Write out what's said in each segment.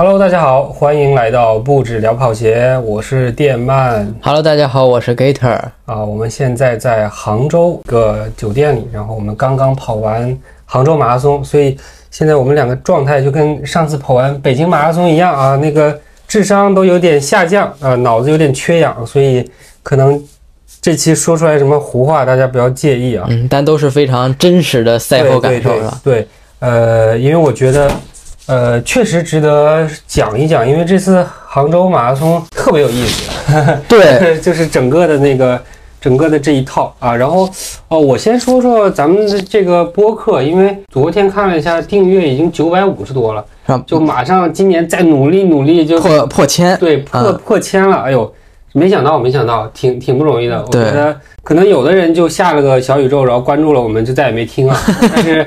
Hello，大家好，欢迎来到不止聊跑鞋，我是电鳗 Hello，大家好，我是 Gator。啊。我们现在在杭州一个酒店里，然后我们刚刚跑完杭州马拉松，所以现在我们两个状态就跟上次跑完北京马拉松一样啊，那个智商都有点下降啊，脑子有点缺氧，所以可能这期说出来什么胡话，大家不要介意啊。嗯，但都是非常真实的赛后感受，对对是吧？对，呃，因为我觉得，呃，确实值得讲一讲，因为这次杭州马拉松特别有意思，对，就是整个的那个整个的这一套啊。然后哦，我先说说咱们的这个播客，因为昨天看了一下订阅已经九百五十多了，就马上今年再努力努力就破破千，对破嗯破千了，哎呦，没想到没想到，挺挺不容易的。我觉得可能有的人就下了个小宇宙，然后关注了我们，就再也没听了。但是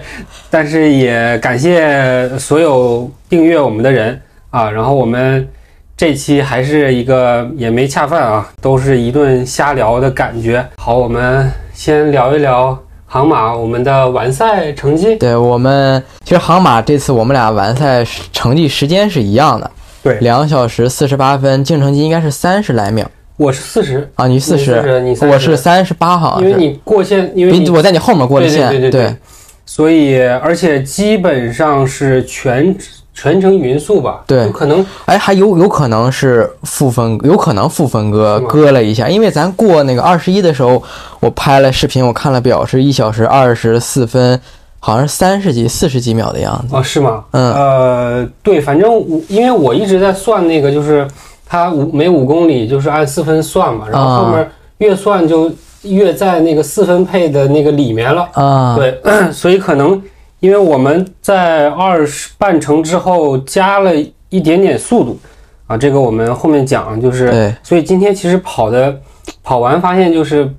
但是也感谢所有订阅我们的人啊。然后我们这期还是一个也没恰饭啊，都是一顿瞎聊的感觉。好，我们先聊一聊杭马我们的完赛成绩。对我们其实杭马这次我们俩完赛成绩时间是一样的，对两小时四十八分，净成绩应该是三十来秒我是四十，啊，你四十，你30我是三十八，好像，因为你过线，因为你我在你后面过的对线，对对对。对。所以而且基本上是全全程匀速吧，对有可能。哎，还有有可能是负分，有可能负分割割了一下，因为咱过那个二十一的时候，我拍了视频，我看了表是一小时二十四分，好像是三十几、四十几秒的样子。哦是吗？嗯。呃，对，反正我因为我一直在算那个，就是它五每五公里就是按四分算嘛，然后后面越算就越在那个四分配的那个里面了。啊，对，所以可能因为我们在二十半程之后加了一点点速度啊，这个我们后面讲，就是对。所以今天其实跑的跑完发现就是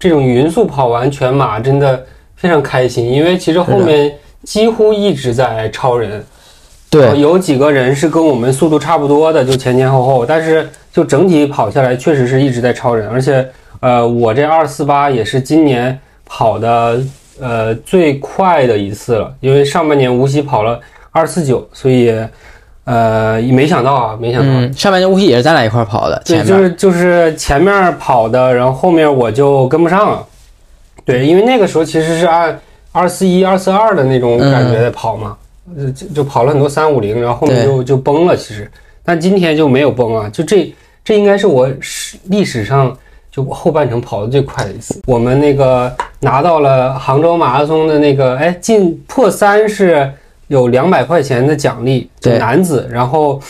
这种匀速跑完全马真的非常开心，因为其实后面几乎一直在超人，呃对，有几个人是跟我们速度差不多的，就前前后后，但是就整体跑下来确实是一直在超人，而且呃，我这二四八也是今年跑的呃最快的一次了，因为上半年无锡跑了二四九，所以呃没想到啊，没想到。嗯，上半年无锡也是咱俩一块儿跑的，对，就是就是前面跑的，然后后面我就跟不上了。对，因为那个时候其实是按二四一、二四二的那种感觉在跑嘛，呃就就跑了很多三五零，然后后面就就崩了。其实，但今天就没有崩啊，就这这应该是我史历史上就后半程跑的最快的一次。我们那个拿到了杭州马拉松的那个，哎，进破三是有两百块钱的奖励，男子，然后。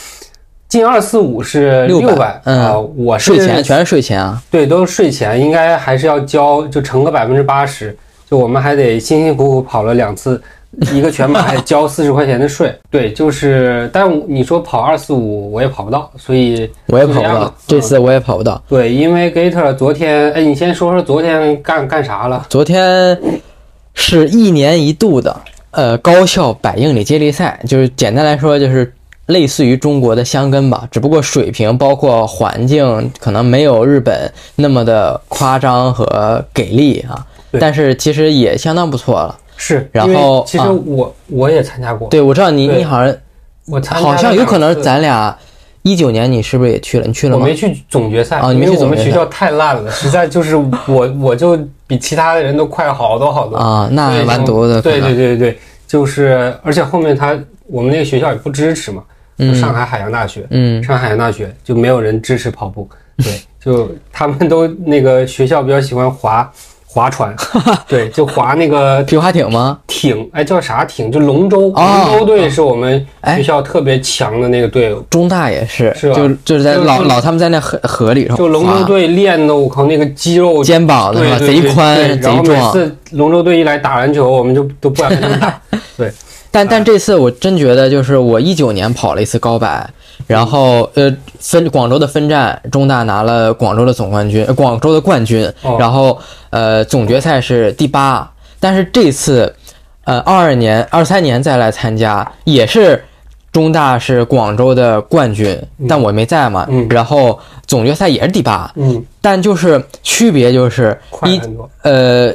进二四五是六600百嗯啊，我是税前全是税前啊，对，都是税前，应该还是要交，就乘个百分之八十。就我们还得辛辛苦苦跑了两次，一个全马还交四十块钱的税。对，就是，但你说跑二四五我也跑不到，所以我也跑不到这次我也跑不到。对，因为 Gator 昨天，哎，你先说说昨天干干啥了？昨天是一年一度的呃高校百英里接力赛，就是简单来说就是类似于中国的香根吧，只不过水平包括环境可能没有日本那么的夸张和给力啊对，但是其实也相当不错了。是，然后其实啊我、我也参加过，对，我知道你你好像我参加好像有可能咱俩一九年你是不是也去了？你去了吗我没？去总决赛，啊你没因为去总决赛我们学校太烂了，实在就是我 我就比其他的人都快好多好多。啊，那还对蛮多的。对对对对，就是而且后面他我们那个学校也不支持嘛，上海海洋大学，嗯，上海海洋大学就没有人支持跑步，对，就他们都那个学校比较喜欢划划船，对，就划那个皮划艇吗？艇，哎，叫啥艇？就龙舟，哦龙舟队是我们哎学校特别强的那个队伍。中大也是，是吧就就是在老老他们在那河河里头就龙舟队练的，我靠，那个肌肉肩膀对吧？对对对贼宽然后。每次龙舟队一来打篮球，我们就都不敢跟他们打。但但这次我真觉得，就是我一九年跑了一次高百，然后呃分广州的分站，中大拿了广州的总冠军，呃广州的冠军哦，然后呃总决赛是第八，但是这次呃二二年二三年再来参加，也是中大是广州的冠军，但我没在嘛，嗯。然后总决赛也是第八，嗯，但就是区别就是一。呃，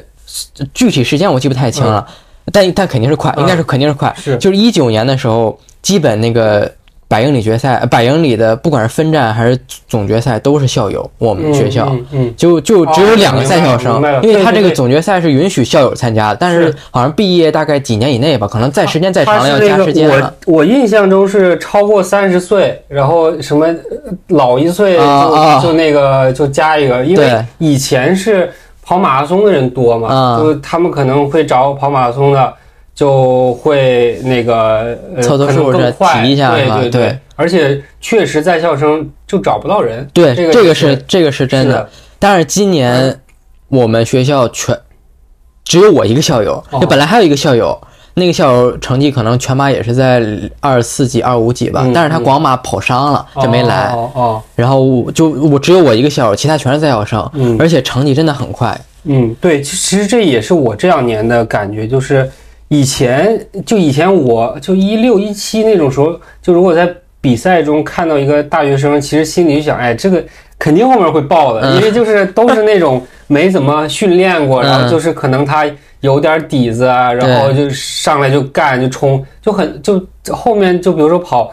具体时间我记不太清了，但但肯定是快，嗯。应该是肯定是快。是。就是一九年的时候，基本那个百英里决赛、呃百英里的不管是分站还是总决赛都是校友，我们学校。嗯嗯就就只有两个在校生，因为他这个总决赛是允许校友参加的，但是是好像毕业大概几年以内吧，可能再时间再长了要加时间了。我我印象中是超过三十岁，然后什么呃老一岁就、就那个就加一个，因为对以前是跑马拉松的人多嘛，啊就他们可能会找跑马拉松的，就会那个呃凑凑数这更快，提一下是吧？对对对。而且确实在校生就找不到人，对，这个这个是是这个是真是的。但是今年我们学校全只有我一个校友，哦。就本来还有一个校友，那个校友成绩可能全马也是在二四几、二五几吧，嗯但是他广马跑伤了，就没来。哦哦，然后我就我只有我一个校友，其他全是在校生，嗯。而且成绩真的很快。嗯，对，其其实这也是我这两年的感觉，就是以前就以前我就一六一七那种时候，就如果在比赛中看到一个大学生，其实心里就想，哎，这个肯定后面会爆的，嗯因为就是都是那种没怎么训练过，嗯 然后就是可能他有点底子啊，然后就上来就干就冲，就很就后面就比如说跑。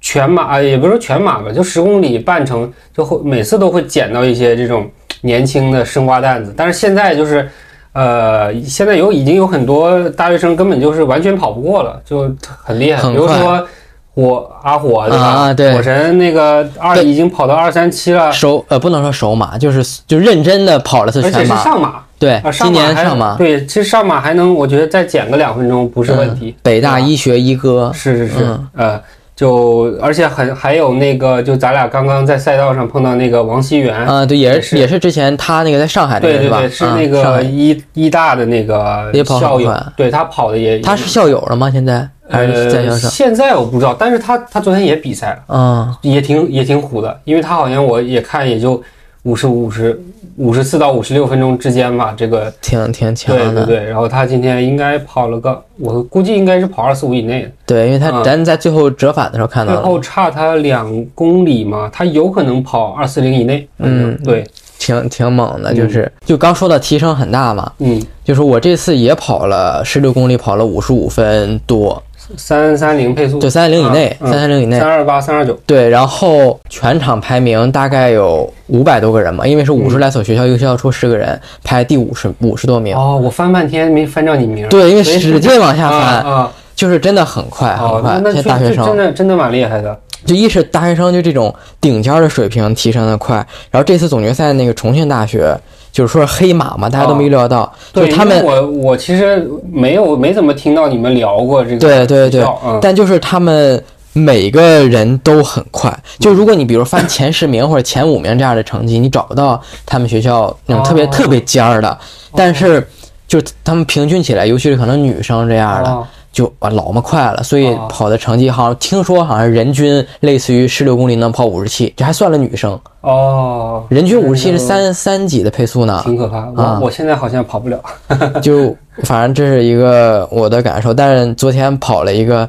全马啊，也不是说全马吧，就十公里半程，就会每次都会捡到一些这种年轻的生瓜蛋子。但是现在就是，呃，现在有已经有很多大学生根本就是完全跑不过了，就很厉害。比如说火阿火对吧？啊对。火神那个二已经跑到二三七了，首呃不能说首马，就是就认真的跑了次而且。是上马。对啊，，上今年上马，对，其实上马还能，我觉得再减个两分钟不是问题。北大医学一哥，是是是，嗯。呃，就而且很还有那个，就咱俩刚刚在赛道上碰到那个王熙元，啊，对，也也是是也是之前他那个在上海那个吧？对对对，是啊那个医医大的那个校友快，对他跑的也他是校友了吗？现在还是在校？现在我不知道，但是他他昨天也比赛了，嗯，也挺也挺虎的，因为他好像我也看也就五十五十五十四到五十六分钟之间吧，这个挺挺强的。对对对，然后他今天应该跑了个，我估计应该是跑二四五以内。对，因为他嗯咱在最后折返的时候看到了，最后差他两公里嘛，他有可能跑二四零以内。嗯对，挺挺猛的，就是就刚说到提升很大嘛，嗯，就是我这次也跑了十六公里，跑了五十五分多，三三零配速，对三三零以内，嗯三三零以内三。二八、三二九。对，然后全场排名大概有五百多个人嘛，因为是五十来所学校，一个学校出十个人，排第五十五十多名。哦，我翻半天没翻着你名。对，因为使劲往下啊翻，啊，就是真的很快很哦，快。那那这这真现在大学生真的真的蛮厉害的。就一是大学生就这种顶尖的水平提升的快，然后这次总决赛那个重庆大学就是说黑马嘛，大家都没预料到，就他们我我其实没有没怎么听到你们聊过这个对对对但就是他们每个人都很快。就如果你比如翻 前十名或者前五名这样的成绩，你找不到他们学校那种特别、哦特别尖儿的，但是就他们平均起来，尤其是可能女生这样的，哦就啊老么快了，所以哦跑的成绩好像听说好像人均类似于十六公里能跑五十七，这还算了女生，哦，人均五十七是嗯三三几的配速呢，挺可怕。我、啊我现在好像跑不了。就反正这是一个我的感受，但是昨天跑了一个，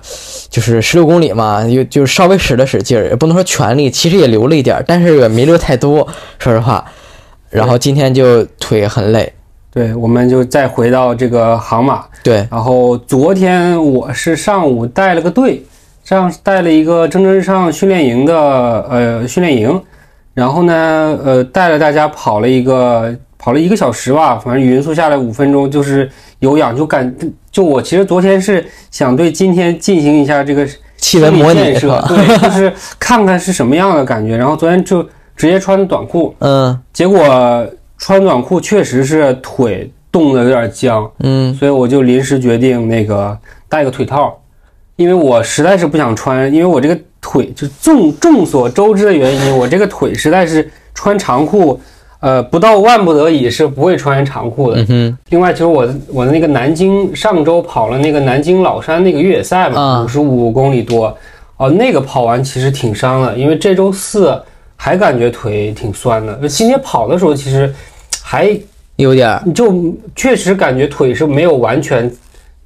就是十六公里嘛，就就稍微使了使劲儿，也不能说全力，其实也留了一点儿，但是也没留太多，说实话。然后今天就腿很累，对，我们就再回到这个航马。对，然后昨天我是上午带了个队，上带了一个蒸蒸日上训练营的呃训练营，然后呢呃带了大家跑了一个跑了一个小时吧，反正匀速下来五分钟，就是有氧，就感就我其实昨天是想对今天进行一下这个气温模拟是吧？对，就是看看是什么样的感觉。然后昨天就直接穿短裤，嗯结果穿短裤确实是腿冻得有点僵。嗯所以我就临时决定那个戴个腿套，因为我实在是不想穿，因为我这个腿就众众所周知的原因，我这个腿实在是穿长裤，呃，不到万不得已是不会穿长裤的。嗯哼，另外，其实我我的那个南京上周跑了那个南京老山那个越野赛嘛，啊五十五公里多，哦，那个跑完其实挺伤的，因为这周四还感觉腿挺酸的，今天跑的时候其实还有点儿。就确实感觉腿是没有完全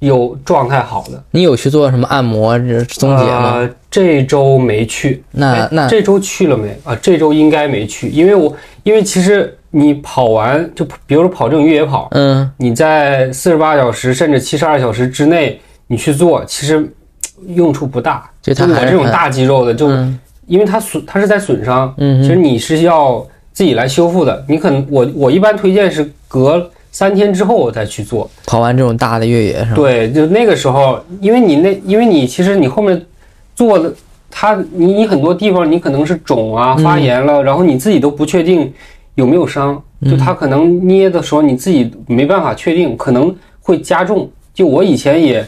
有状态好的。你有去做什么按摩这松解吗？呃，这周没去。哎那那这周去了没啊？这周应该没去，因为我因为其实你跑完就比如说跑这种越野跑，嗯你在四十八小时甚至七十二小时之内你去做，其实用处不大。就我这种大肌肉的，就嗯因为它损，它是在损伤，嗯其实你是要自己来修复的。你可能我我一般推荐是隔三天之后我再去做。跑完这种大的越野是吧？对，就那个时候，因为你那，因为你其实你后面做的，它你你很多地方你可能是肿啊、发炎了，然后你自己都不确定有没有伤，就它可能捏的时候你自己没办法确定，可能会加重。就我以前也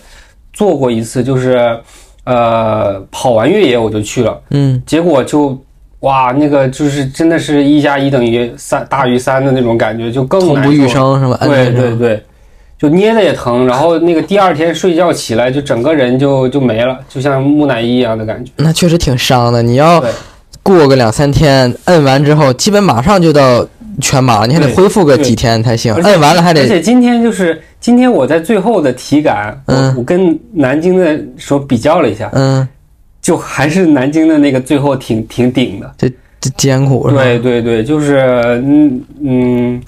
做过一次，就是呃跑完越野我就去了，嗯，结果就。哇，那个就是真的是一加一等于三大于三的那种感觉，就更痛不欲生是吧？摁对对对，就捏的也疼，然后那个第二天睡觉起来就整个人就就没了，就像木乃伊一样的感觉。那确实挺伤的。你要过个两三天，摁完之后，基本马上就到全麻了，你还得恢复个几天才行。摁完了还得，而且今天就是今天我在最后的体感，嗯我我跟南京的时候比较了一下，嗯，就还是南京的那个最后挺挺顶的。这这艰苦是吧？对对对，就是嗯嗯，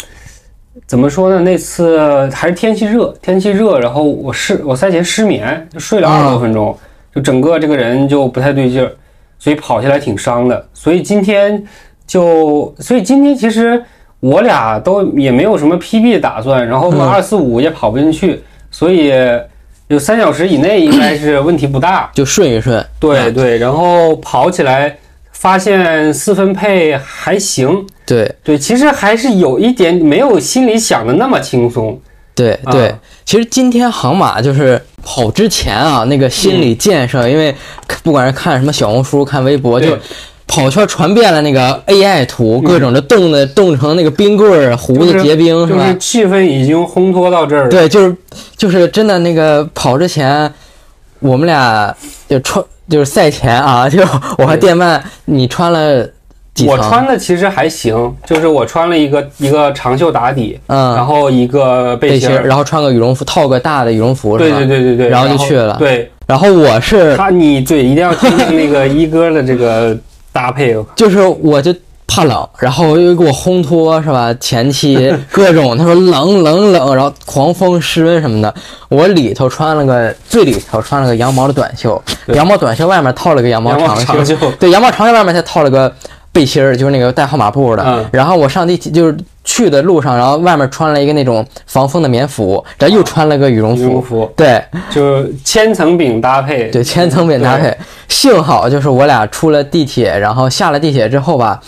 怎么说呢？那次还是天气热，天气热，然后我失我赛前失眠，就睡了二十多分钟，就整个这个人就不太对劲儿，所以跑下来挺伤的。所以今天就，所以今天其实我俩都也没有什么 PB 的打算，然后二四五也跑不进去，所以有三小时以内应该是问题不大。就顺一顺。对对，然后跑起来发现四分配还行，对对，其实还是有一点没有心里想的那么轻松。啊对对，其实今天航马就是跑之前啊，那个心理建设，因为不管是看什么小红书、看微博，就对跑圈传遍了那个 AI 图，各种的冻的冻成那个冰棍儿、胡子结冰是吧就是？气氛已经烘托到这儿了。对，就是就是真的那个跑之前，我们俩就穿就是赛前啊，就我和电鳗，你穿了几层？我穿的其实还行，就是我穿了一个一个长袖打底，嗯，然后一个背背心儿，然后穿个羽绒服，套个大的羽绒服，对对对对对，然后就去了对然后我是他，你对一定要听听那个一哥的这个搭配。就是我就怕冷，然后又给我烘托是吧？前期 各种他说冷冷冷，然后狂风湿温什么的，我里头穿了个最里头穿了个羊毛的短袖，羊毛短袖外面套了个羊毛长长袖。对，羊毛长袖外面再套了个背心儿，就是那个带号码布的。嗯然后我上地铁就是去的路上，然后外面穿了一个那种防风的棉服，然后又穿了个羽绒羽绒服。服对就是千层饼搭配，对，千层饼搭配。幸好就是我俩出了地铁，然后下了地铁之后吧，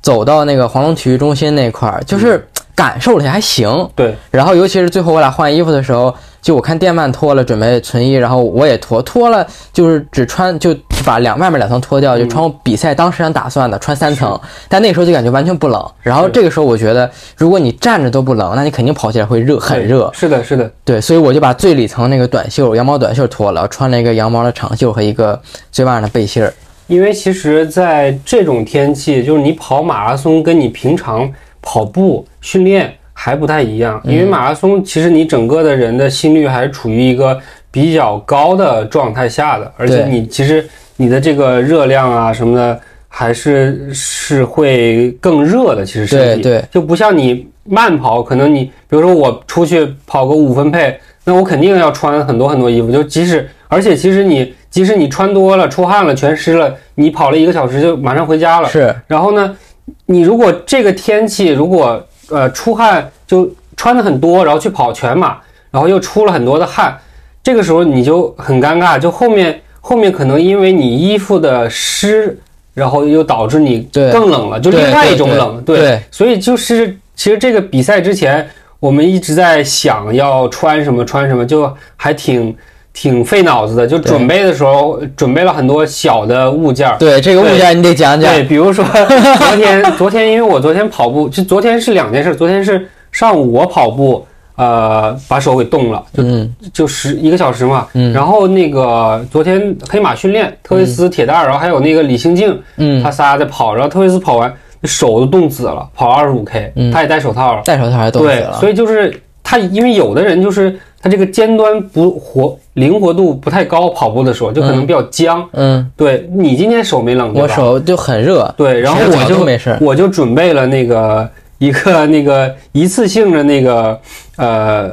走到那个黄龙体育中心那块儿，就是感受了一下还行。对然后尤其是最后我俩换衣服的时候，就我看电鳗脱了准备存衣，然后我也脱，脱了就是只穿就把两外面两层脱掉，就穿我比赛当时想打算的穿三层，但那时候就感觉完全不冷。然后这个时候我觉得，如果你站着都不冷，那你肯定跑起来会热，很热。是的，是的，对，所以我就把最里层那个短袖羊毛短袖脱了，穿了一个羊毛的长袖和一个最外面的背心儿。因为其实，在这种天气，就是你跑马拉松跟你平常跑步训练还不太一样。因为马拉松其实你整个的人的心率还是处于一个比较高的状态下的，而且你其实你的这个热量啊什么的，还是是会更热的。其实身体对对就不像你慢跑，可能你比如说我出去跑个五分配，那我肯定要穿很多很多衣服，就即使而且其实你即使你穿多了、出汗了、全湿了，你跑了一个小时就马上回家了。是，然后呢，你如果这个天气如果呃出汗就穿的很多，然后去跑全马，然后又出了很多的汗，这个时候你就很尴尬，就后面后面可能因为你衣服的湿，然后又导致你更冷了，就另外一种对冷。对所以就是其实这个比赛之前，我们一直在想要穿什么穿什么，就还挺挺费脑子的。就准备的时候准备了很多小的物件儿。对这个物件你得讲讲。对，比如说 昨天，昨天因为我昨天跑步，就昨天是两件事。昨天是上午我跑步，呃，把手给冻了，就嗯就十一个小时嘛。嗯然后那个昨天黑马训练，特维斯、铁蛋儿，然后还有那个李兴静，嗯他，仨在跑，然后特维斯跑完手都冻紫了，跑二十五 K，嗯他也戴手套了。戴手套还冻死对，了。所以就是他，因为有的人就是他这个尖端不活，灵活度不太高，跑步的时候就可能比较僵。嗯，对你今天手没冷？我手就很热。对，然后我就没事我就准备了那个一个那个一次性的那个呃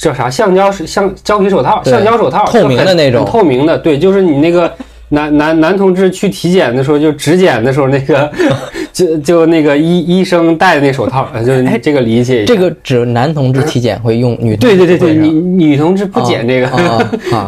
叫啥橡胶是橡胶皮手套，橡胶手套，透明的那种透明的，对，就是你那个男男男同志去体检的时候，就质检的时候那个就就那个医医生戴的那手套，呃就这个理解一下。这个指男同志体检会用，女同对对对对，志不会是吧女女同志不捡这个，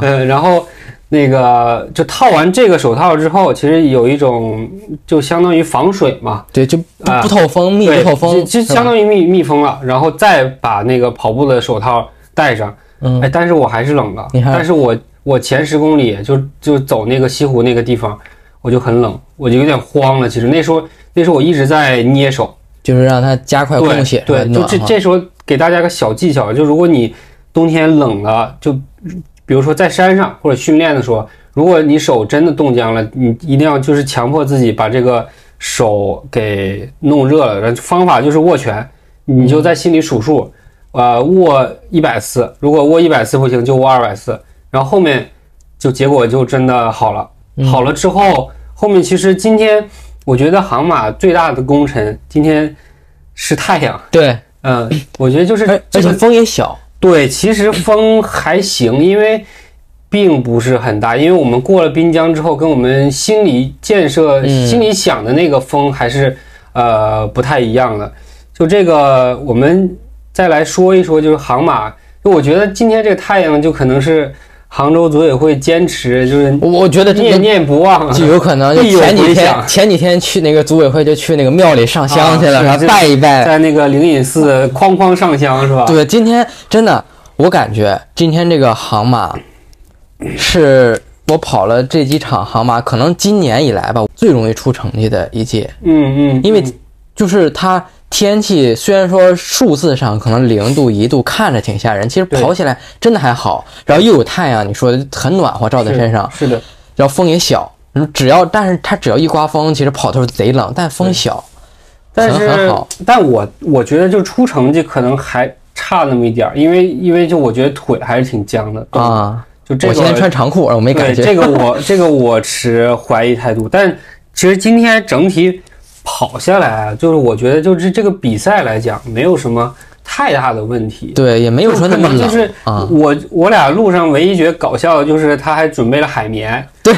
嗯，然后那个就套完这个手套之后，其实有一种就相当于防水嘛，对，就不透风，密对，不透风，就就相当于密密封了，然后再把那个跑步的手套戴上，嗯。哎，但是我还是冷的，你还但是我我前十公里就就走那个西湖那个地方，我就很冷，我就有点慌了。其实那时候那时候我一直在捏手，就是让它加快供血，对对，就这这时候给大家个小技巧，就如果你冬天冷了，就比如说在山上或者训练的时候，如果你手真的冻僵了，你一定要就是强迫自己把这个手给弄热了。然后方法就是握拳，你就在心里数数，呃，握一百次，如果握一百次不行，就握二百次，然后后面就结果就真的好了。好了之后，后面其实今天我觉得航马最大的功臣今天是太阳。对，嗯，我觉得就是而而且这个风也小，对，其实风还行，因为并不是很大，因为我们过了滨江之后，跟我们心里建设、嗯心里想的那个风还是呃不太一样的。就这个，我们再来说一说，就是航马。就我觉得今天这个太阳，就可能是杭州组委会坚持，就是我我觉得这念念不忘，就有可能就前几天前几天去那个组委会就去那个庙里上香去了，拜一拜。在那个灵隐寺哐哐上香是吧？对，今天真的，我感觉今天这个杭马是我跑了这几场杭马，可能今年以来吧最容易出成绩的一届，嗯嗯，因为嗯就是它天气虽然说数字上可能零度一度看着挺吓人，其实跑起来真的还好，然后又有太阳，你说很暖和照在身上，是的，然后风也小，嗯只要但是它只要一刮风，其实跑的时候贼冷，但风小，但是很很好，但我我觉得就出成绩可能还差那么一点儿，因为因为就我觉得腿还是挺僵的，啊。就这个我今天穿长裤，我没感觉。这个我这个我持怀疑态度，但其实今天整体跑下来啊，就是我觉得就是这个比赛来讲没有什么太大的问题。对，也没有说那么冷就是啊。我我俩路上唯一觉得搞笑的就是他还准备了海绵，对，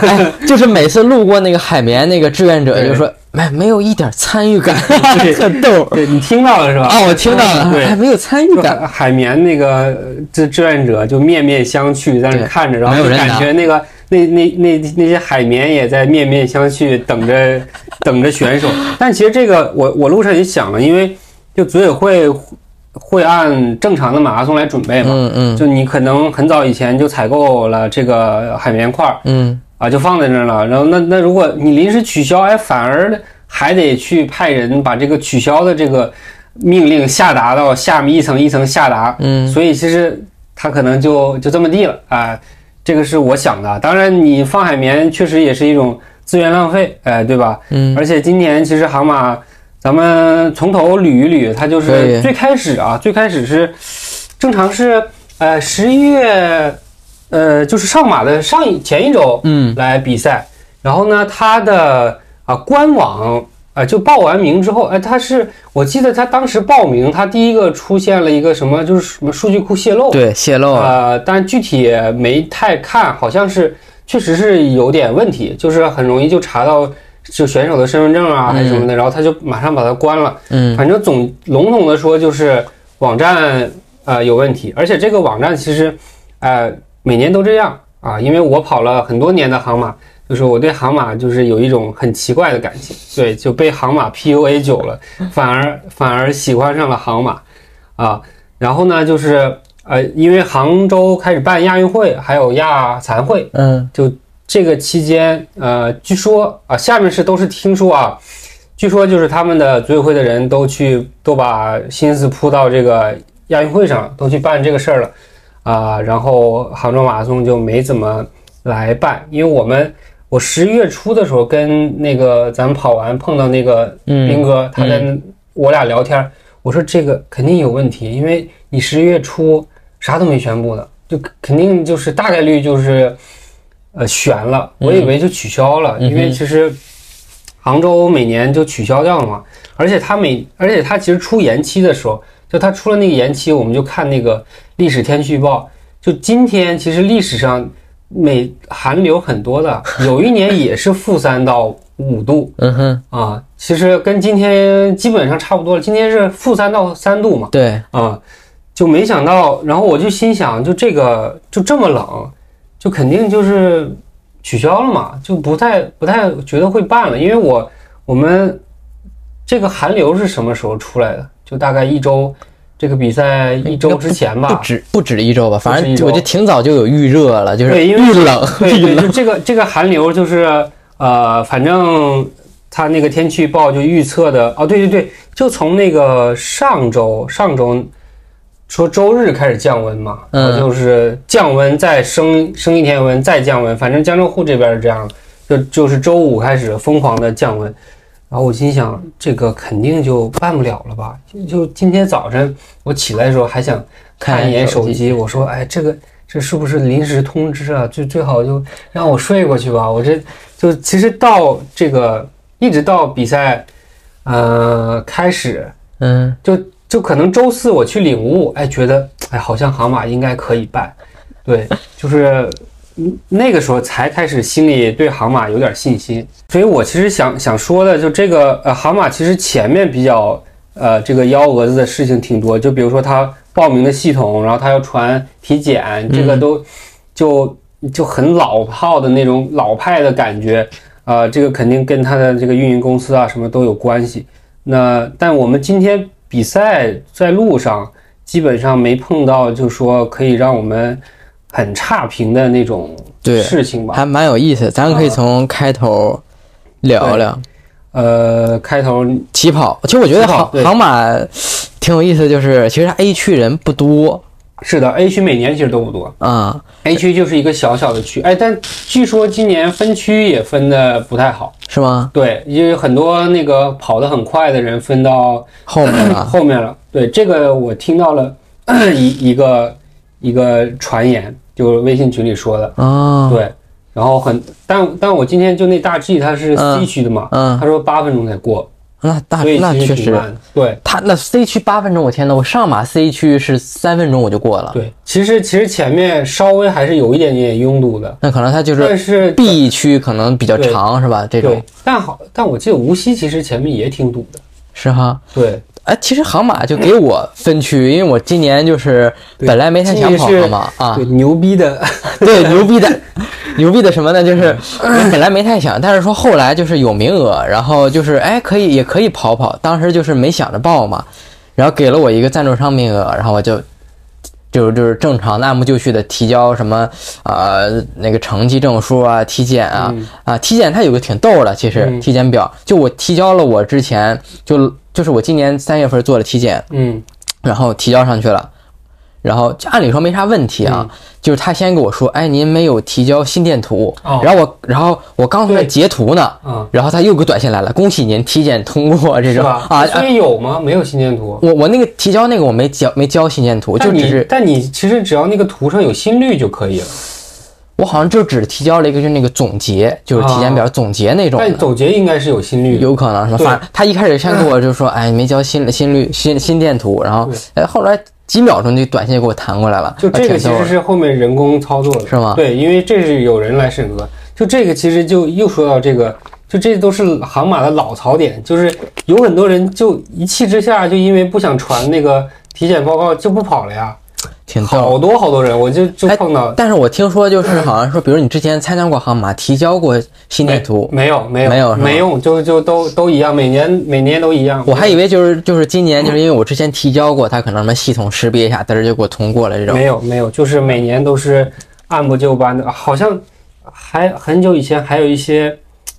就是每次路过那个海绵那个志愿者，就说没没有一点参与感，对 特逗。对你听到了是吧？啊，我听到了，对还没有参与感。海海绵那个呃志志愿者就面面相觑，在那看着，然后就感觉那个那那那那些海绵也在面面相觑，等着等着选手。但其实这个我我路上也想了，因为就组委会会按正常的马拉松来准备嘛，嗯嗯就你可能很早以前就采购了这个海绵块儿嗯，啊，就放在那儿了。然后那那如果你临时取消，哎，反而还得去派人把这个取消的这个命令下达到下面一层一层下达。嗯所以其实他可能就就这么地了啊、这个是我想的。当然，你放海绵确实也是一种资源浪费，哎、对吧？嗯而且今年其实航马，咱们从头捋一捋，它就是最开始啊，最开始是正常是呃十一月，呃就是上马的上一前一周，嗯来比赛。然后呢，它的啊官网啊就报完名之后，哎，他是我记得他当时报名，他第一个出现了一个什么，就是什么数据库泄露，对，泄露啊。呃，但具体没太看，好像是确实是有点问题，就是很容易就查到就选手的身份证啊还是什么的，然后他就马上把它关了。嗯反正总笼统的说就是网站呃有问题，而且这个网站其实呃每年都这样啊，因为我跑了很多年的航马，就是我对杭马就是有一种很奇怪的感情，对，就被杭马 PUA 久了，反而反而喜欢上了杭马啊。然后呢，就是呃，因为杭州开始办亚运会，还有亚残会，嗯。就这个期间，呃，据说啊，下面是都是听说啊，据说就是他们的组委会的人都去都把心思扑到这个亚运会上，都去办这个事儿了。啊、然后杭州马拉松就没怎么来办，因为我们我十一月初的时候跟那个咱们跑完碰到那个斌嗯哥，他跟我俩聊天，我说这个肯定有问题，因为你十一月初啥都没宣布的，就肯定就是大概率就是呃悬了，我以为就取消了，因为其实杭州每年就取消掉了嘛，而且他每而且他其实出延期的时候，就他出了那个延期，我们就看那个历史天气预报，就今天其实历史上每寒流很多的，有一年也是负三到五度 嗯哼，啊，其实跟今天基本上差不多了。今天是负三到三度嘛，对，啊，就没想到，然后我就心想，就这个就这么冷，就肯定就是取消了嘛，就不太不太觉得会办了，因为我我们这个寒流是什么时候出来的？就大概一周，这个比赛一周之前吧不吧。止不止一周吧，反正我觉得挺早就有预热了，就是对因为冷对 对，就这个这个寒流就是呃，反正它那个天气预报就预测的哦，对对对，就从那个上周上周说周日开始降温嘛，嗯就是降温再升升一天温再降温，反正江浙沪这边是这样，就就是周五开始疯狂的降温。然后我心想，这个肯定就办不了了吧？就就今天早晨我起来的时候还想看一眼手机，我说，哎，这个这是不是临时通知啊？最最好就让我睡过去吧。我这就其实到这个一直到比赛，呃开始，嗯，就就可能周四我去领悟，哎，觉得哎好像杭马应该可以办，对，就是嗯那个时候才开始心里对航马有点信心。所以我其实想想说的，就这个呃航马其实前面比较呃这个幺蛾子的事情挺多，就比如说他报名的系统，然后他要传体检，这个都就就很老炮的那种老派的感觉。啊，这个肯定跟他的这个运营公司啊什么都有关系。那但我们今天比赛在路上基本上没碰到，就说可以让我们很差评的那种对事情吧。还蛮有意思，咱可以啊从开头聊聊呃，开头起跑。其实我觉得航航马挺有意思，就是其实它 A 区人不多是的，A 区每年其实都不多啊，，A 区就是一个小小的区。哎，但据说今年分区也分的不太好。是吗？对，因为很多那个跑得很快的人分到后面了，后面了。对，这个我听到了 一一个一个传言，就是微信群里说的。啊，对，然后很，但但我今天就那大 G 它是嗯 C 区的嘛，嗯他说八分钟才过，那大那确实。对他那 C 区八分钟，我天呐，我上马 C 区是三分钟我就过了，对，其实其实前面稍微还是有一点点拥堵的，那可能他就是但是 B 区可能比较长是吧？这种，但好，但我记得无锡其实前面也挺堵的。是哈。对，哎，其实航马就给我分区，因为我今年就是本来没太想跑今年是航马啊对，，牛逼的，对，牛逼的，牛逼的什么呢？就是我本来没太想，但是说后来就是有名额，然后就是哎可以也可以跑跑，当时就是没想着报嘛，然后给了我一个赞助商名额，然后我就。就是就是正常的按部就绪的提交什么呃那个成绩证书啊、体检啊、嗯。啊体检它有个挺逗的，其实、嗯。体检表就我提交了我之前就就是我今年三月份做的体检，嗯。然后提交上去了，然后按理说没啥问题啊，就是他先跟我说，哎，您没有提交心电图，哦然后我然后我刚从那截图呢，嗯，然后他又给我短信来了，恭喜您体检通过这种？啊。所以有吗？没有心电图。我我那个提交那个我没交没交心电图，就只是但你其实只要那个图上有心率就可以了。我好像就只提交了一个就是那个总结，就是体检表总结那种的。但总结应该是有心率。有可能是吧？对反正他一开始先给我就说，哎，没交心心率心心电图，然后对哎后来几秒钟就短信给我弹过来了，就这个其实是后面人工操作的，是吗？对，因为这是有人来审核。就这个其实就又说到这个，就这都是航马的老槽点，就是有很多人就一气之下就因为不想传那个体检报告就不跑了呀，挺逗。好多好多人，我就就哎碰到。但是我听说就是 好像说，比如你之前参加过航马，提交过心电图，没有没有没有没用，就就都都一样，每年每年都一样。我还以为就是就是今年就是因为我之前提交过，他可能什么系统识别一下，嘚儿就给我通过了这种。没有没有，就是每年都是按部就班的，好像还很久以前还有一些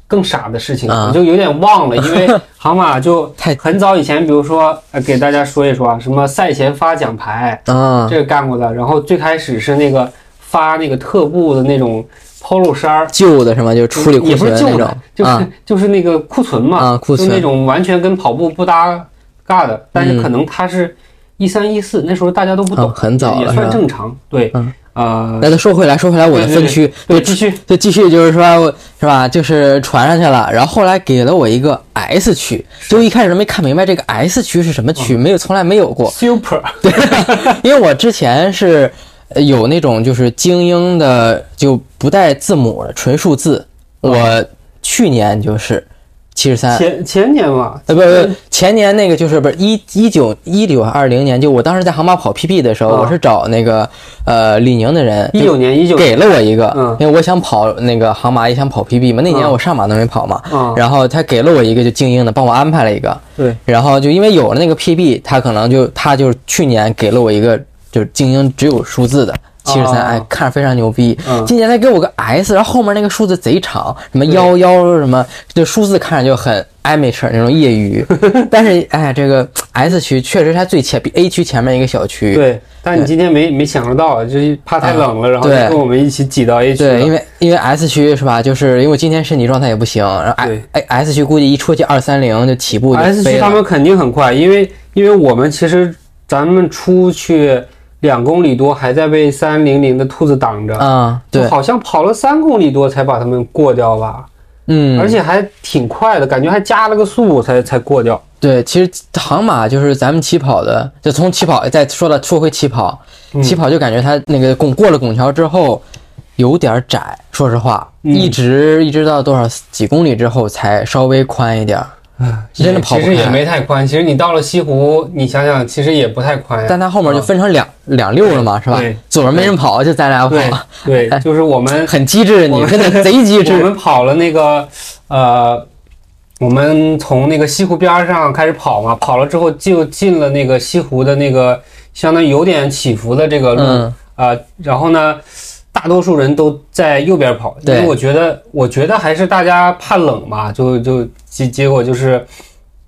更傻的事情，啊。我就有点忘了，因为 航马就太很早以前，比如说呃给大家说一说啊，什么赛前发奖牌，啊，这个干过的，然后最开始是那个发那个特步的那种 polo 衫儿。旧的什么就是处理库也不是旧的存那种，就是、啊，就是那个库存嘛，啊库存。就那种完全跟跑步不搭嘎的，但是嗯。可能它是一三一四，那时候大家都不懂，啊很早了也算正常。对，嗯呃，那再说回来，说回来我的对对分区，对，继续。就继续就是说，是吧？就是传上去了，然后后来给了我一个 S 区，就一开始都没看明白这个 S 区是什么区，没有从来没有过，super，对因为我之前是呃有那种就是精英的就不带字母的纯数字，我去年就是七十三。前前年嘛，呃，不不，前年那个就是不是一一九一九二零年，就我当时在航马跑 PB 的时候，啊。我是找那个呃李宁的人，一九年一九给了我一个，嗯。因为我想跑那个航马，也想跑 PB 嘛。那年嗯。我上马都没跑嘛，嗯然后他给了我一个就精英的，帮我安排了一个。对，然后就因为有了那个 PB，他可能就他就是去年给了我一个就是精英只有数字的七十三，哦哎，看着非常牛逼。嗯今年他给我个 S，然后后面那个数字贼长，什么对幺幺什么，这数字看着就很 amateur 那种业余。但是哎，这个 S 区确实是它最前比 A 区前面一个小区。对，但你今天没没享受到，就是怕太冷了，然后就跟我们一起挤到 A 区。对，因为因为 S 区是吧？就是因为今天身体状态也不行，然后对哎 S 区估计一出去二三零就起步就 S。区他们肯定很快，因为因为我们其实咱们出去两公里多还在被三零零的兔子挡着，啊、对，就好像跑了三公里多才把他们过掉吧，嗯，而且还挺快的，感觉还加了个速才才过掉。对，其实航马就是咱们起跑的，就从起跑再说到，说回起跑，嗯。起跑就感觉它那个拱过了拱桥之后有点窄，说实话，嗯。一直一直到多少几公里之后才稍微宽一点儿，真的跑不其实也。没太宽。其实你到了西湖，你想想，其实也不太宽呀。但它后面就分成两、两溜了嘛，是吧对？左边没人跑，就咱俩跑，对对，就是我们很机智，你真的贼机智我。们跑了那个呃，我们从那个西湖边上开始跑嘛，跑了之后就进了那个西湖的那个相当于有点起伏的这个路啊、嗯然后呢。大多数人都在右边跑，因为我觉得，我觉得还是大家怕冷嘛，就就结结果就是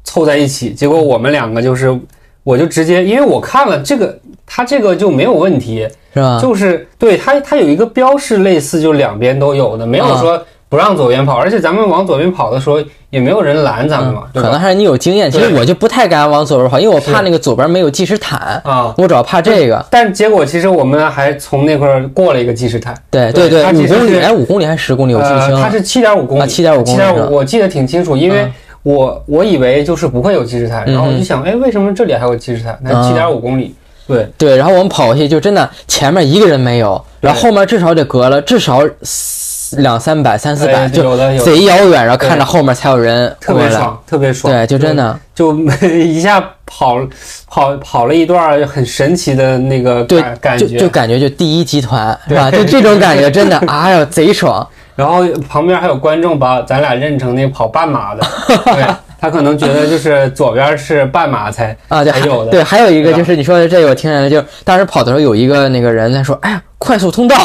凑在一起，结果我们两个就是，我就直接，因为我看了这个，它这个就没有问题，是吧？就是对它，它有一个标示，类似就两边都有的，没有啊说不让左边跑，而且咱们往左边跑的时候也没有人拦咱们嘛？可能还是你有经验，其实我就不太敢往左边跑，因为我怕那个左边没有计时毯，啊，我主要怕这个。但结果其实我们还从那块儿过了一个计时毯，对对对五公里，哎，五公里还是十公里，我记不清了，它。是七点五公里，七点五公里我记得挺清楚，因为嗯。我我以为就是不会有计时毯，然后我就想，哎，为什么这里还有计时毯？那嗯。七点五公里，对，对，然后我们跑过去就真的前面一个人没有，然后后面至少得隔了至少四两三百、三四百，哎就贼遥远，然后看着后面才有人过来。特别爽，特别爽，对，就真的就 一下跑跑跑了一段很神奇的那个对感感觉，就感觉就第一集团是对吧？就这种感觉真的，哎呀，贼爽。然后旁边还有观众把咱俩认成那跑半马的，对他可能觉得就是左边是半马才啊，对，还才有的，对，还有一个就是你说的这个，我听下来就是当时跑的时候有一个那个人在说，哎呀，快速通道，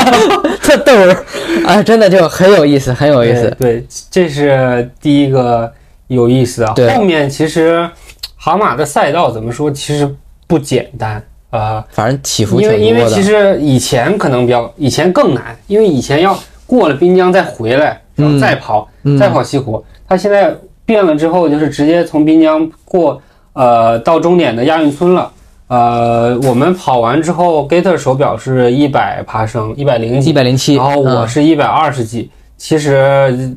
特逗儿，哎，真的就很有意思，很有意思。对，对，这是第一个有意思啊。后面其实航马的赛道怎么说，其实不简单啊、反正起伏因挺多的。为因为其实以前可能比较以前更难，因为以前要过了滨江再回来，然后再跑、嗯再跑西湖。它现在变了之后，就是直接从滨江过呃到终点的亚运村了。呃，我们跑完之后，Gator 手表是一百爬升，一百零几一百零七，然后我嗯。是一百二十几，其实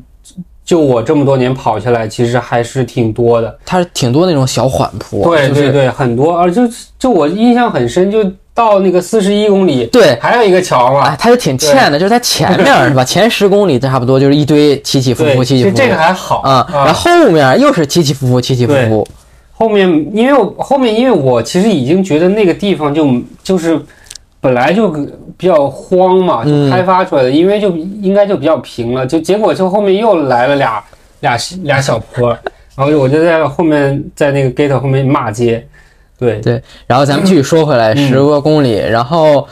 就我这么多年跑下来，其实还是挺多的。它是挺多那种小缓坡，就是对对对，很多，而就就我印象很深，就到那个四十一公里，对，还有一个桥嘛。哎，，它就挺欠的，就是它前面 是吧？前十公里差不多就是一堆起起伏，伏，起起伏伏。这个还好啊，然后后面又是起起伏伏，起起伏伏，后面因为我后面因为我其实已经觉得那个地方就就是本来就比较荒嘛，就嗯。开发出来的，因为就应该就比较平了，就结果就后面又来了俩俩俩小坡，然后我就在后面在那个 gate 后面骂街，对。对，然后咱们继续说回来，嗯。十个公里，然后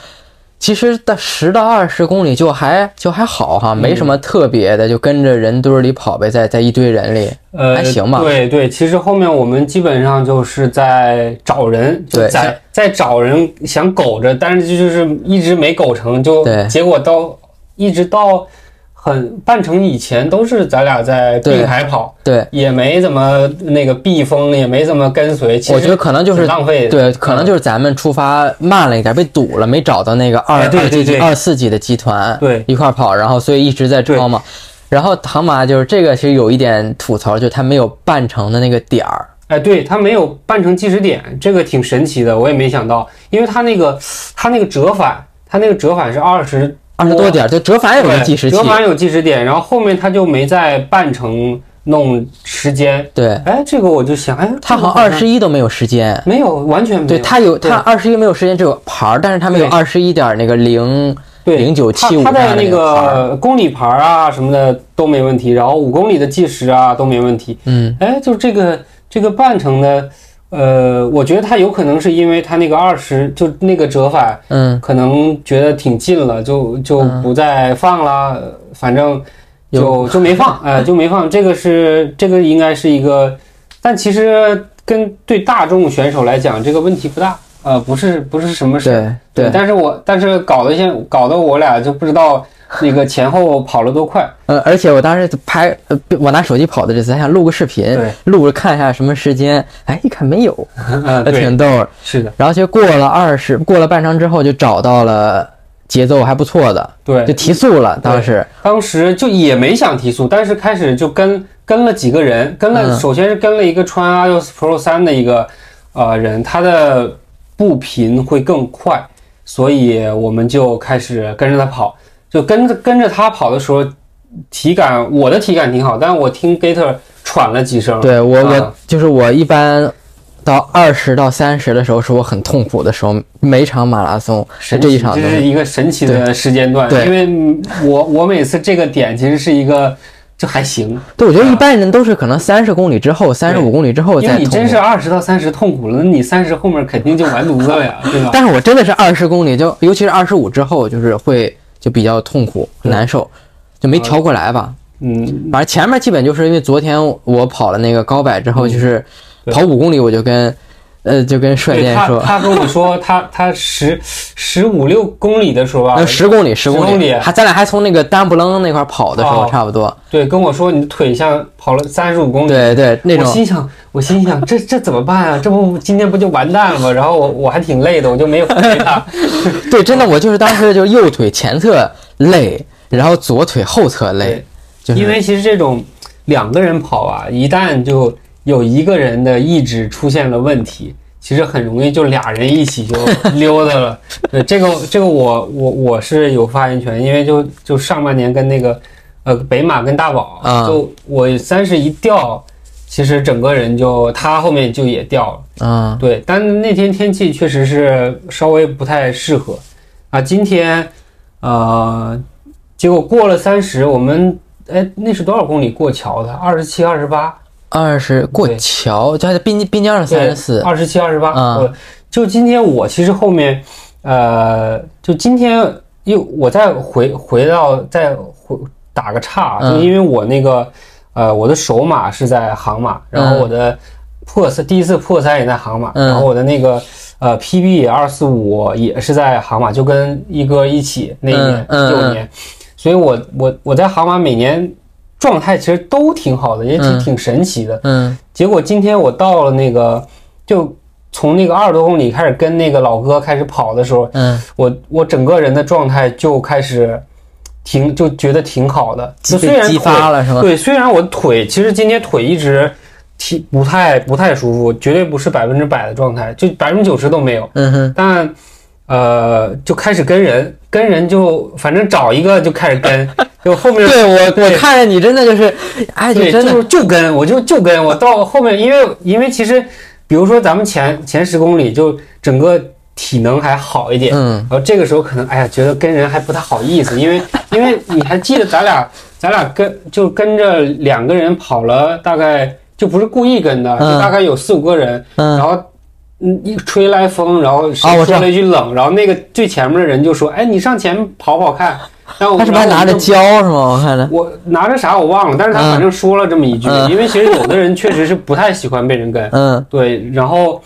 其实到十到二十公里就还就还好哈，没嗯什么特别的，就跟着人堆儿里跑呗，在在一堆人里，呃，还行吧。对对，其实后面我们基本上就是在找人，就对在在找人想苟着，但是就就是一直没苟成，就对。结果到一直到很半程以前都是咱俩在对并排跑，对，也没怎么那个避风，也没怎么跟随。其实我觉得可能就是浪费。对，可能就是咱们出发慢了一点，被堵了，没找到那个二二对对级二四级的集团，对一块儿跑，然后所以一直在超嘛。然后唐马就是这个，其实有一点吐槽，就是他没有半程的那个点儿。哎，对，它没有半程计时点，这个挺神奇的，我也没想到，因为它那个它那个折返，它那个折返是二十二十多点儿，就折返有个计时器折，返有计时点，然后后面他就没在半程弄时间。对，哎，这个我就想，哎，他好像二十一都没有时间。没有，完全没有。对他有对他二十一没有时间，只有牌儿，但是他没有二十一点那个零对零九七五它它的那那个公里牌啊什么的都没问题，然后五公里的计时啊都没问题。嗯，哎，就这个这个半程的，呃，我觉得他有可能是因为他那个二十就那个折返，嗯，可能觉得挺近了，就就不再放了，呃反正就就没放，哎、就没放。这个是这个应该是一个，但其实跟对大众选手来讲，这个问题不大，呃，不是不是什么事儿。对对，但是我但是搞得现搞得我俩就不知道那个前后跑了多快。呃，而且我当时拍，呃，我拿手机跑的这次，还想录个视频对，录着看一下什么时间，哎，一看没有，嗯，还对，挺逗。是的，然后其实过了二十，过了半程之后，就找到了节奏还不错的，对，就提速了。当时，当时就也没想提速，但是开始就跟跟了几个人，跟了、嗯首先是跟了一个穿 iOS Pro 三的一个呃人，他的步频会更快，所以我们就开始跟着他跑，就跟着跟着他跑的时候，体感我的体感挺好，但是我听 Gator 喘了几声，对我啊。我就是我一般到二十到三十的时候是我很痛苦的时候，每场马拉松这一场都这是一个神奇的时间段，对因为嗯我我每次这个点其实是一个就还行，对，我觉得一般人都是可能三十公里之后、三十五公里之后因为你再痛苦真是二十到三十痛苦了，那你三十后面肯定就完犊子了呀，对吧？但是我真的是二十公里，就尤其是二十五之后，就是会就比较痛苦对。难受，就没调过来吧。嗯，反正前面基本就是因为昨天我跑了那个高百之后，嗯。就是跑五公里，我就跟呃就跟帅对健说，他他跟我说，他他十十五六公里的时候啊呃，十公里十公里还咱俩还从那个丹布楞那块跑的时候哦差不多，对，跟我说你的腿像跑了三十五公里，对对那种我心想，我心想这这怎么办啊？这不今天不就完蛋了吗？然后我我还挺累的，我就没有回他。对，真的我就是当时就右腿前侧累，然后左腿后侧累，就是因为其实这种两个人跑啊，一旦就有一个人的意志出现了问题，其实很容易就俩人一起就溜达了。对，这个这个我我我是有发言权，因为就就上半年跟那个呃北马跟大宝，啊就我三十一掉，其实整个人就他后面就也掉了。嗯对，但那天天气确实是稍微不太适合啊。今天，呃，结果过了三十，我们哎，那是多少公里过桥的？二十七、二十八，二十过对桥，就还在滨滨江上三十四，二十七、二十八。啊。我就今天我其实后面，呃，就今天又我再回回到再回打个岔，嗯。就因为我那个呃我的首马是在杭马，然后嗯我的破三第一次破三也在杭马，嗯。然后我的那个呃 PB 二四五也是在杭马，就跟一哥一起那一年嗯嗯九年，所以我我我在杭马每年状态其实都挺好的，也挺嗯挺神奇的。嗯结果今天我到了那个，就从那个二十多公里开始跟那个老哥开始跑的时候，嗯，我我整个人的状态就开始挺就觉得挺好的。就虽然腿发了是吗？对，虽然我腿其实今天腿一直挺不太不太舒服，绝对不是百分之百的状态，就百分之九十都没有。嗯哼，但呃，就开始跟人跟人就反正找一个就开始跟，就后面对我我看着你真的就是，哎，就对，真的就是就跟我就就跟我到后面，因为因为其实，比如说咱们前前十公里就整个体能还好一点，嗯。然后这个时候可能哎呀觉得跟人还不太好意思，因为因为你还记得咱俩咱俩跟就跟着两个人跑了大概就不是故意跟的，就嗯大概有四五个人，嗯。然后。嗯，一吹来风，然后说了一句冷，然后那个最前面的人就说：“哎，你上前跑跑看。” 然后他是不是还拿着胶是吗？我看着，我拿着啥我忘了，但是他嗯。反正说了这么一句，嗯。因为其实有的人确实是不太喜欢被人跟，嗯。对，然后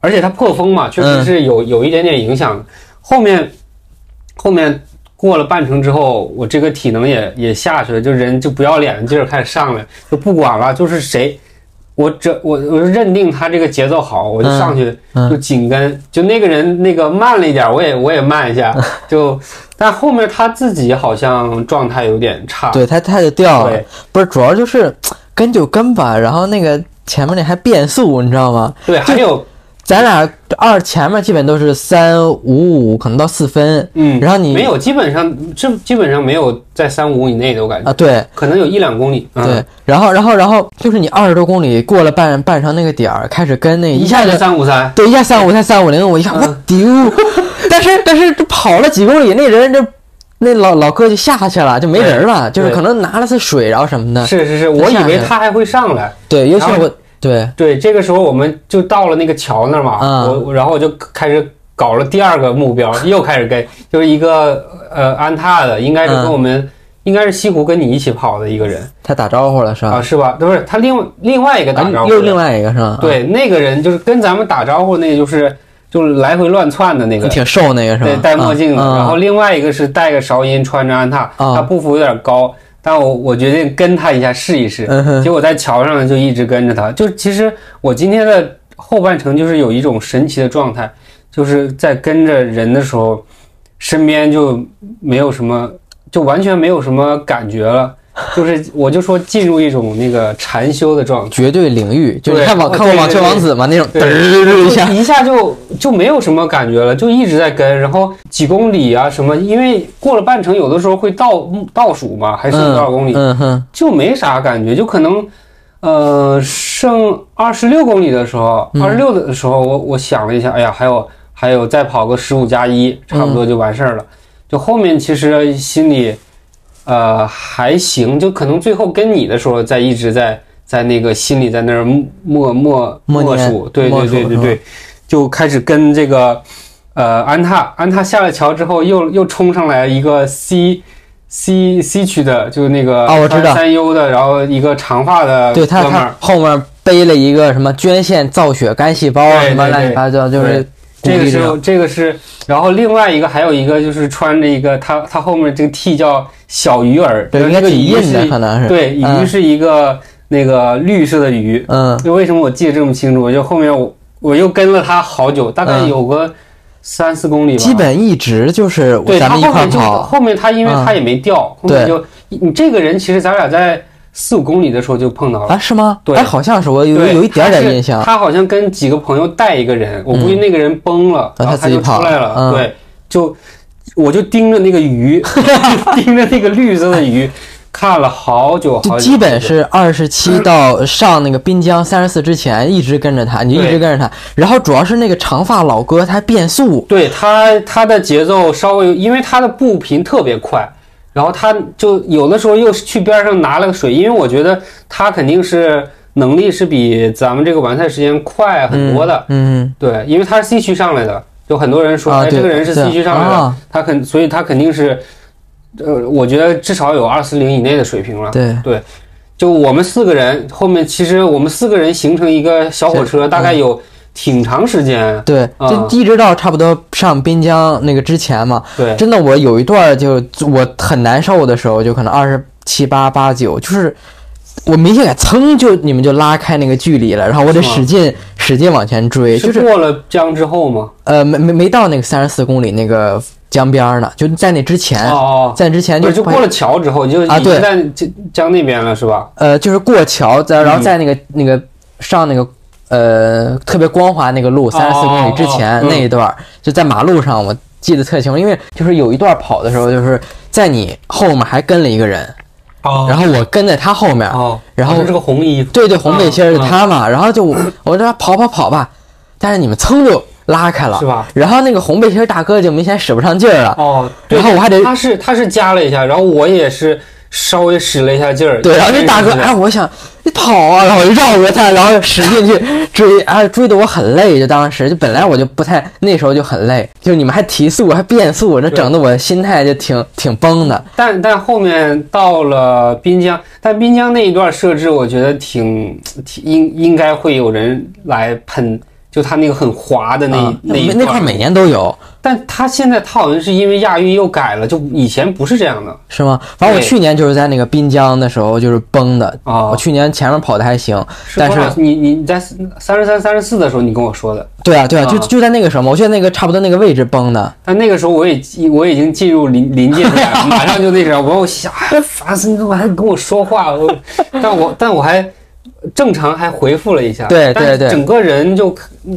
而且他破风嘛，确实是有有一点点影响。后面后面过了半程之后，我这个体能也也下去了，就人就不要脸的劲儿开始上来，就不管了，就是谁，我这我我认定他这个节奏好，我就上去嗯就紧跟，就那个人那个慢了一点，我也我也慢一下，就但后面他自己好像状态有点差，对他他就掉了对，不是主要就是跟就跟吧，然后那个前面那还变速，你知道吗？对，还有咱俩二前面基本都是三五五，可能到四分，嗯，然后你没有，基本上这基本上没有在三五以内的，我感觉啊，对可能有一两公里，嗯对，然后然后然后就是你二十多公里过了半半程那个点儿，开始跟那一下就三五三，对，一下三五才三五零，我一看我丢，但是但是这跑了几公里，那人这那老老哥就下去了，就没人了，就是可能拿了次水然后什么的，是是是，我以为他还会上来。对，尤其我对对，这个时候我们就到了那个桥那儿嘛，嗯我我然后我就开始搞了第二个目标，又开始跟，就是一个呃安踏的，应该是跟嗯我们、应该是西湖跟你一起跑的一个人他打招呼了是吧？啊，是吧？不是他另另外一个打招呼又另外一个是吧？啊，对，那个人就是跟咱们打招呼那个就是就是来回乱窜的那个。挺瘦那个是吧？对，戴墨镜的，嗯然后另外一个是戴个韶音，穿着安踏，啊他步幅有点高，但我我决定跟他一下试一试，结果在桥上就一直跟着他。就其实我今天的后半程就是有一种神奇的状态，就是在跟着人的时候，身边就没有什么，就完全没有什么感觉了。就是我就说进入一种那个禅修的状态，绝对领域，就你对看网哦看过《网球王子》吗？那种嘚对儿一下，一下就就没有什么感觉了，就一直在跟，然后几公里啊什么，因为过了半程，有的时候会倒倒数嘛，还剩多少公里，嗯哼，就没啥感觉，就可能，呃，剩二十六公里的时候，嗯二十六的时候，我我想了一下，哎呀，还有还有再跑个十五加一，差不多就完事儿了。就后面其实心里，呃，还行，就可能最后跟你的时候，在一直在在那个心里在那儿默默默念数，对对对对对，就开始跟这个呃安踏，安踏下了桥之后又又冲上来一个 C。C C 区的，就是那个哦我知道。三 U 的，然后一个长发的对他他后面背了一个什么捐献造血干细胞对什么乱七八糟，就是这个是这个是，然后另外一个还有一个就是穿着一个他他后面这个 T 叫小鱼儿，对，应该这个鱼是可能是对鱼嗯是一个那个绿色的鱼，嗯就为什么我记得这么清楚？就后面我我又跟了他好久，大概嗯有个三四公里吧，基本一直就是对他后面就，后面他因为嗯他也没掉，后面就你这个人其实咱俩在四五公里的时候就碰到了。啊，是吗？对哎，好像是我有有一点点印象，他好像跟几个朋友带一个人，我估计那个人崩了，嗯然后他就出来了。嗯对，就我就盯着那个鱼，盯着那个绿色的鱼，看了好久好久。基本是二十七 到上那个滨江三十四之前一直跟着他，你就一直跟着他，然后主要是那个长发老哥他变速，对他他的节奏稍微，因为他的步频特别快，然后他就有的时候又去边上拿了个水，因为我觉得他肯定是能力是比咱们这个完赛时间快很多的。嗯，对，因为他是 C 区上来的，有很多人说，哎，这个人是 C 区上来的，啊他肯，所以他肯定是，呃，我觉得至少有二四零以内的水平了。对，就我们四个人，后面其实我们四个人形成一个小火车，大概有挺长时间。对，啊就一直到差不多上滨江那个之前嘛，对，真的我有一段就我很难受的时候，就可能二十七八八九，就是我明显感噌就你们就拉开那个距离了，然后我得使劲使劲往前追，就是过了江之后吗？呃没没没到那个三十四公里那个江边儿呢，就在那之前，哦哦，在之前就就过了桥之后，就啊对在江江那边了，是吧？呃就是过桥，在然后嗯在那个、那个上那个。呃，特别光滑那个路，三十四公里之前、那一段儿，就在马路上，我记得特清楚，因为就是有一段跑的时候，就是在你后面还跟了一个人，哦。然后我跟在他后面，哦，然后是这个红衣服，对对，红背心儿是嗯他嘛，然后就我我这跑跑跑吧，但是你们噌就拉开了是，吧？然后那个红背心儿大哥就明显使不上劲儿了，哦，对然后我还得他是他是加了一下，然后我也是稍微使了一下劲儿。对，然后那大哥哎，我想你跑啊，然后我就绕着他，然后使劲去追，哎，追的我很累，就当时就本来我就不太那时候就很累，就你们还提速还变速，这整的我心态就挺挺崩的，但但后面到了滨江，但滨江那一段设置，我觉得挺挺应应该会有人来喷，就他那个很滑的那、啊那一那块每年都有，但他现在他好像是因为亚运又改了，就以前不是这样的。是吗？反正我去年就是在那个滨江的时候就是崩的，啊我。去年前面跑的还行，但是多少？你你在三十三、三十四的时候你跟我说的，对啊对啊，就啊。就在那个什么，我记得那个差不多那个位置崩的，但那个时候我也我已经进入临临界点了，马上就那啥，我我想哎烦死你，怎么还跟我说话？我但我但我还正常还回复了一下，对对对。整个人就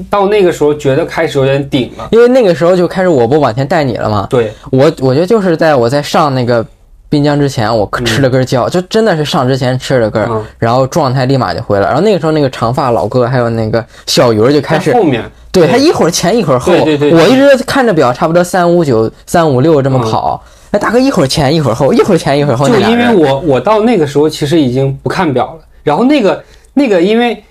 到那个时候觉得开始有点顶了，因为那个时候就开始我不往前带你了嘛，对，我我觉得就是在我在上那个滨江之前，我吃了根胶，就真的是上之前吃了根，嗯。然后状态立马就回来。然后那个时候那个长发老哥还有那个小鱼儿就开始后面。对他一会儿前一会儿后，对对对对。我一直看着表，差不多三五九、三五六这么跑。哎，大哥一会儿前一会儿后，一会儿前一会儿后，就因为我我到那个时候其实已经不看表了，然后那个那个因为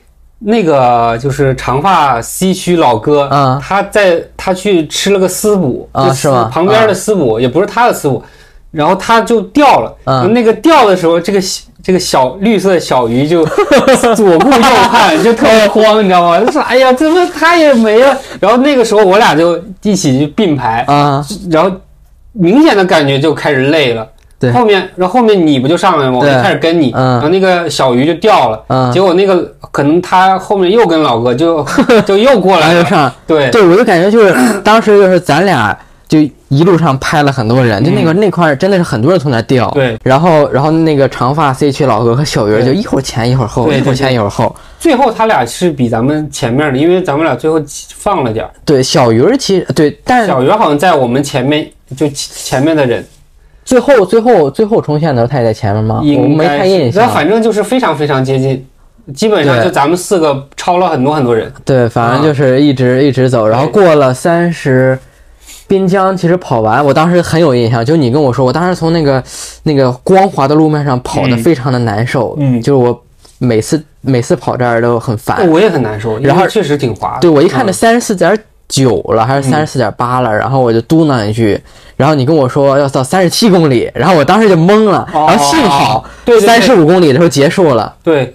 那个就是长发 C 区老哥，啊他在他去吃了个私补啊就是吗旁边的私补、也不是他的私补，然后他就掉了，啊那个掉的时候，这个这个小绿色的小鱼就 左顾右盼，就特别慌，你知道吗？就说哎呀，怎么他也没了？然后那个时候我俩就一起去并排，啊，然后明显的感觉就开始累了。对。后面然后后面你不就上来了吗？我就开始跟你，嗯。然后那个小鱼就掉了，嗯。结果那个可能他后面又跟老哥就 就又过来了，然后就上，对。对我就感觉就是 当时就是咱俩就一路上拍了很多人，就那个那块儿真的是很多人从那掉，嗯对，然后然后那个长发 C 区老哥和小鱼儿就一会儿前一会儿后，一会儿前一会儿后。最后他俩是比咱们前面的，因为咱们俩最后放了点儿，对，小鱼儿其实对，但是小鱼好像在我们前面就前面的人，最后最后最后冲线的时候他也在前面吗？我没太印象。是那反正就是非常非常接近，基本上就咱们四个超了很多很多人。对，反正就是一直、一直走，然后过了三十。滨江其实跑完，我当时很有印象，就你跟我说，我当时从那个那个光滑的路面上跑的嗯非常的难受，嗯就是我每次每次跑这儿都很烦。我也很难受，然后确实挺滑的。对我一看这嗯三十四点九了，还是三十四点八了，然后我就嘟囔一句，然后你跟我说要到三十七公里，然后我当时就懵了，哦然后幸好对三十五公里的时候结束了，对，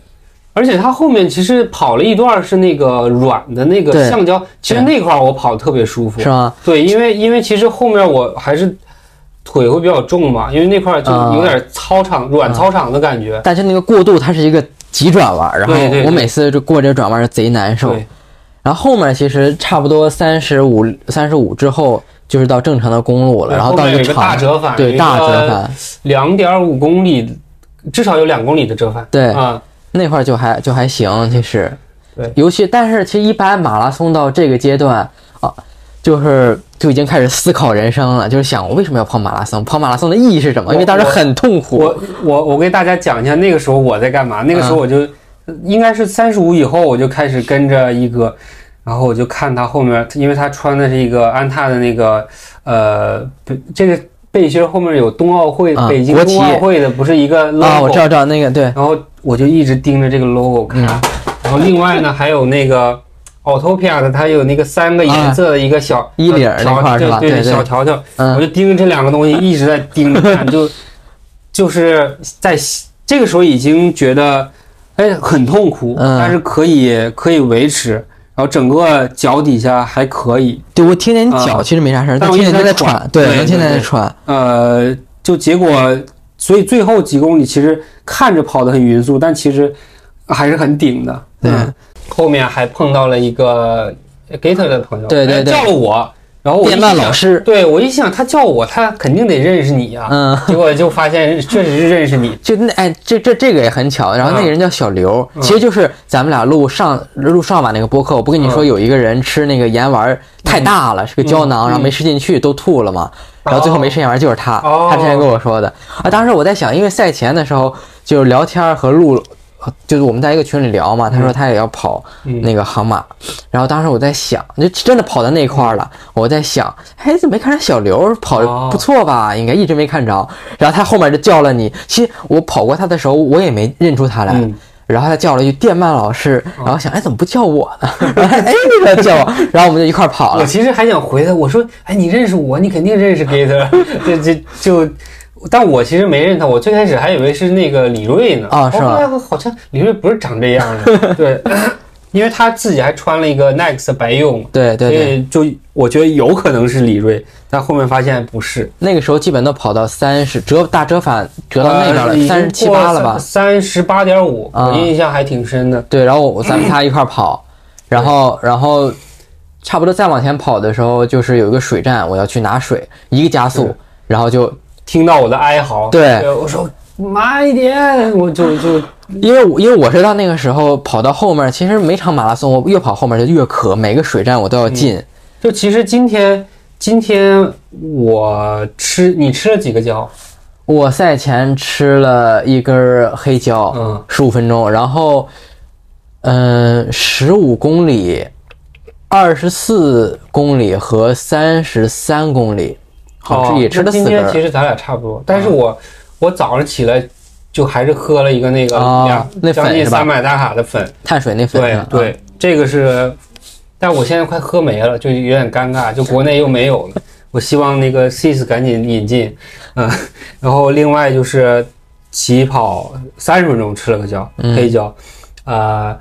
而且他后面其实跑了一段是那个软的那个橡胶，其实那块儿我跑的特别舒服是。吗？对，因为因为其实后面我还是腿会比较重嘛，因为那块儿就啊有点操场、软操场的感觉。但是那个过渡它是一个急转弯，然后我每次就过这个转弯贼难受。对，然后后面其实差不多三十五三十五之后就是到正常的公路了，然后到一个大折返，对大折，返，两点五公里，至少有两公里的折返。对啊，那块儿就还就还行，其实，对尤其但是其实一般马拉松到这个阶段啊，就是就已经开始思考人生了，就是想我为什么要跑马拉松？跑马拉松的意义是什么？因为当时很痛苦。我我我给大家讲一下那个时候我在干嘛。那个时候我就、应该是三十五以后，我就开始跟着一哥，然后我就看他后面，因为他穿的是一个安踏的那个呃，北这个背心后面有冬奥会、啊北京冬奥会的，不是一个 logo，、啊，我知道知道那个对，然后我就一直盯着这个 logo 看，嗯。然后另外呢还有那个 Autopia 的，它有那个三个颜色的一个小、衣领儿那条块儿是吧对对对小条条，我嗯就盯着这两个东西一直在盯着看，就就是在这个时候已经觉得哎很痛苦，嗯。但是可以可以维持，然后整个脚底下还可以，对我听见你脚啊其实没啥事儿，但但我一直听见你在在喘对，对能听见对对。在喘。呃，就结果所以最后几公里其实看着跑得很匀速，但其实还是很顶的。对。嗯。后面还碰到了一个 Gator 的朋友，哎对对。对叫了我，然后我老师对我一想他叫我，他肯定得认识你呀、嗯，结果就发现确实是认识你，就那哎，这这这个也很巧。然后那个人叫小刘，嗯其实就是咱们俩录上录上晚那个播客，我不跟你说嗯有一个人吃那个盐丸太大了，是个胶囊，嗯然后没吃进去都吐了嘛。然后最后没吃盐丸就是他，哦他之前跟我说的啊。当时我在想，因为赛前的时候就是聊天和录。就是我们在一个群里聊嘛，他说他也要跑嗯那个航马，然后当时我在想，就真的跑到那块儿了，我在想，哎，怎么没看着小刘跑不错吧？应该一直没看着。然后他后面就叫了你，其实我跑过他的时候，我也没认出他来。嗯然后他叫了一句电鳗老师，然后想，哎，怎么不叫我呢？然 后哎，那个叫我，然后我们就一块儿跑了。我其实还想回他，我说，哎，你认识我，你肯定认识 Gator，这这就。但我其实没认他，我最开始还以为是那个李锐呢。啊是吗？后来好像李锐不是长这样的，对。因为他自己还穿了一个 Next 白游泳，所对对对，以就我觉得有可能是李锐，但后面发现不是，那个时候基本都跑到三十折大折返折到那边了，呃三十七八了吧？三十八点五，啊。我印象还挺深的。对，然后我咱们仨一块儿跑，然后然后差不多再往前跑的时候，就是有一个水站，我要去拿水，一个加速，然后就听到我的哀嚎，对我说慢一点，我就就因为我因为我是到那个时候跑到后面，其实每场马拉松我越跑后面就越渴，每个水站我都要进。就其实今天今天我吃你吃了几个胶？我赛前吃了一根儿黑胶，嗯，十五分钟，然后嗯，十五公里、二十四公里和三十三公里，好也吃了四根儿。天其实咱俩差不多，但是我我早上起来就还是喝了一个那个哦两将近三百大卡的粉，碳水那粉对啊对，这个是，但我现在快喝没了，就有点尴尬，就国内又没有了。我希望那个 CIS 赶紧引进，嗯，然后另外就是起跑三十分钟吃了个胶，嗯。黑胶，呃，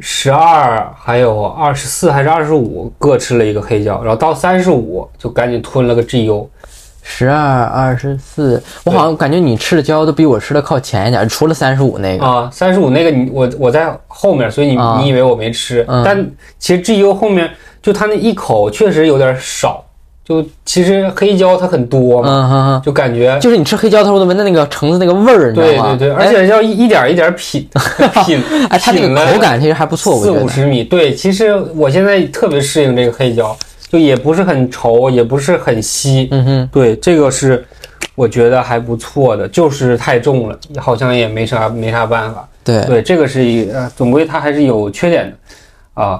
十二还有二十四还是二十五各吃了一个黑胶，然后到三十五就赶紧吞了个 GU，十二、二十四，我好像感觉你吃的胶都比我吃的靠前一点，除了三十五那个。啊，三十五那个你我我在后面，所以你、啊。你以为我没吃，嗯。但其实 GU 后面就它那一口确实有点少，就其实黑椒它很多嘛，嗯哼哼，就感觉就是你吃黑椒的时候都闻到那个橙子那个味儿，你知对道吗？对对，而哎且要一一点一点品 品，哎，它那品了个口感其实还不错，我四觉得。五十米，对，其实我现在特别适应这个黑椒，就也不是很稠，也不是很稀，嗯哼，对，这个是我觉得还不错的，就是太重了，好像也没啥没啥办法。对。对，这个是一呃，总归它还是有缺点的啊。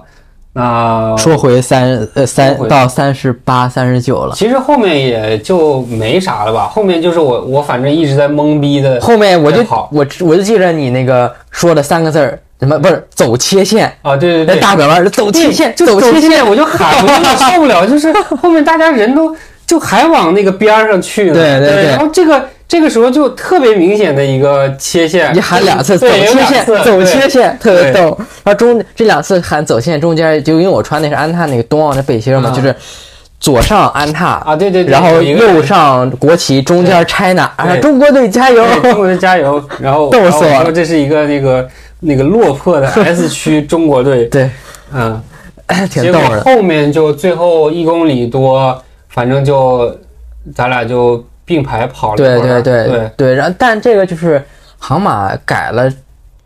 那说回三呃三到三十八、三十九了。其实后面也就没啥了吧，后面就是我我反正一直在懵逼的后面我就我我就记着你那个说的三个字儿，什么不是走切线，啊，对对对，大拐弯儿走切线，就走切切线，我就喊，我有点受不了，就是后面大家人都就还往那个边儿上去呢，对 对。对然后这个这个时候就特别明显的一个切线，你喊两次走切线，走切线，特别逗。然后中这两次喊走线中间，就因为我穿的是安踏那个冬奥的背心嘛，啊。就是左上安踏，啊，对对对，然后右上国旗，中间 China，啊，中国队加油！中国队加油！然后 逗死我了。说这是一个那个那个落魄的 S 区中国队，对，嗯，挺逗的。后面就最后一公里多，反正就咱俩就并排跑了一对会儿。对对对，然后但这个就是航马改了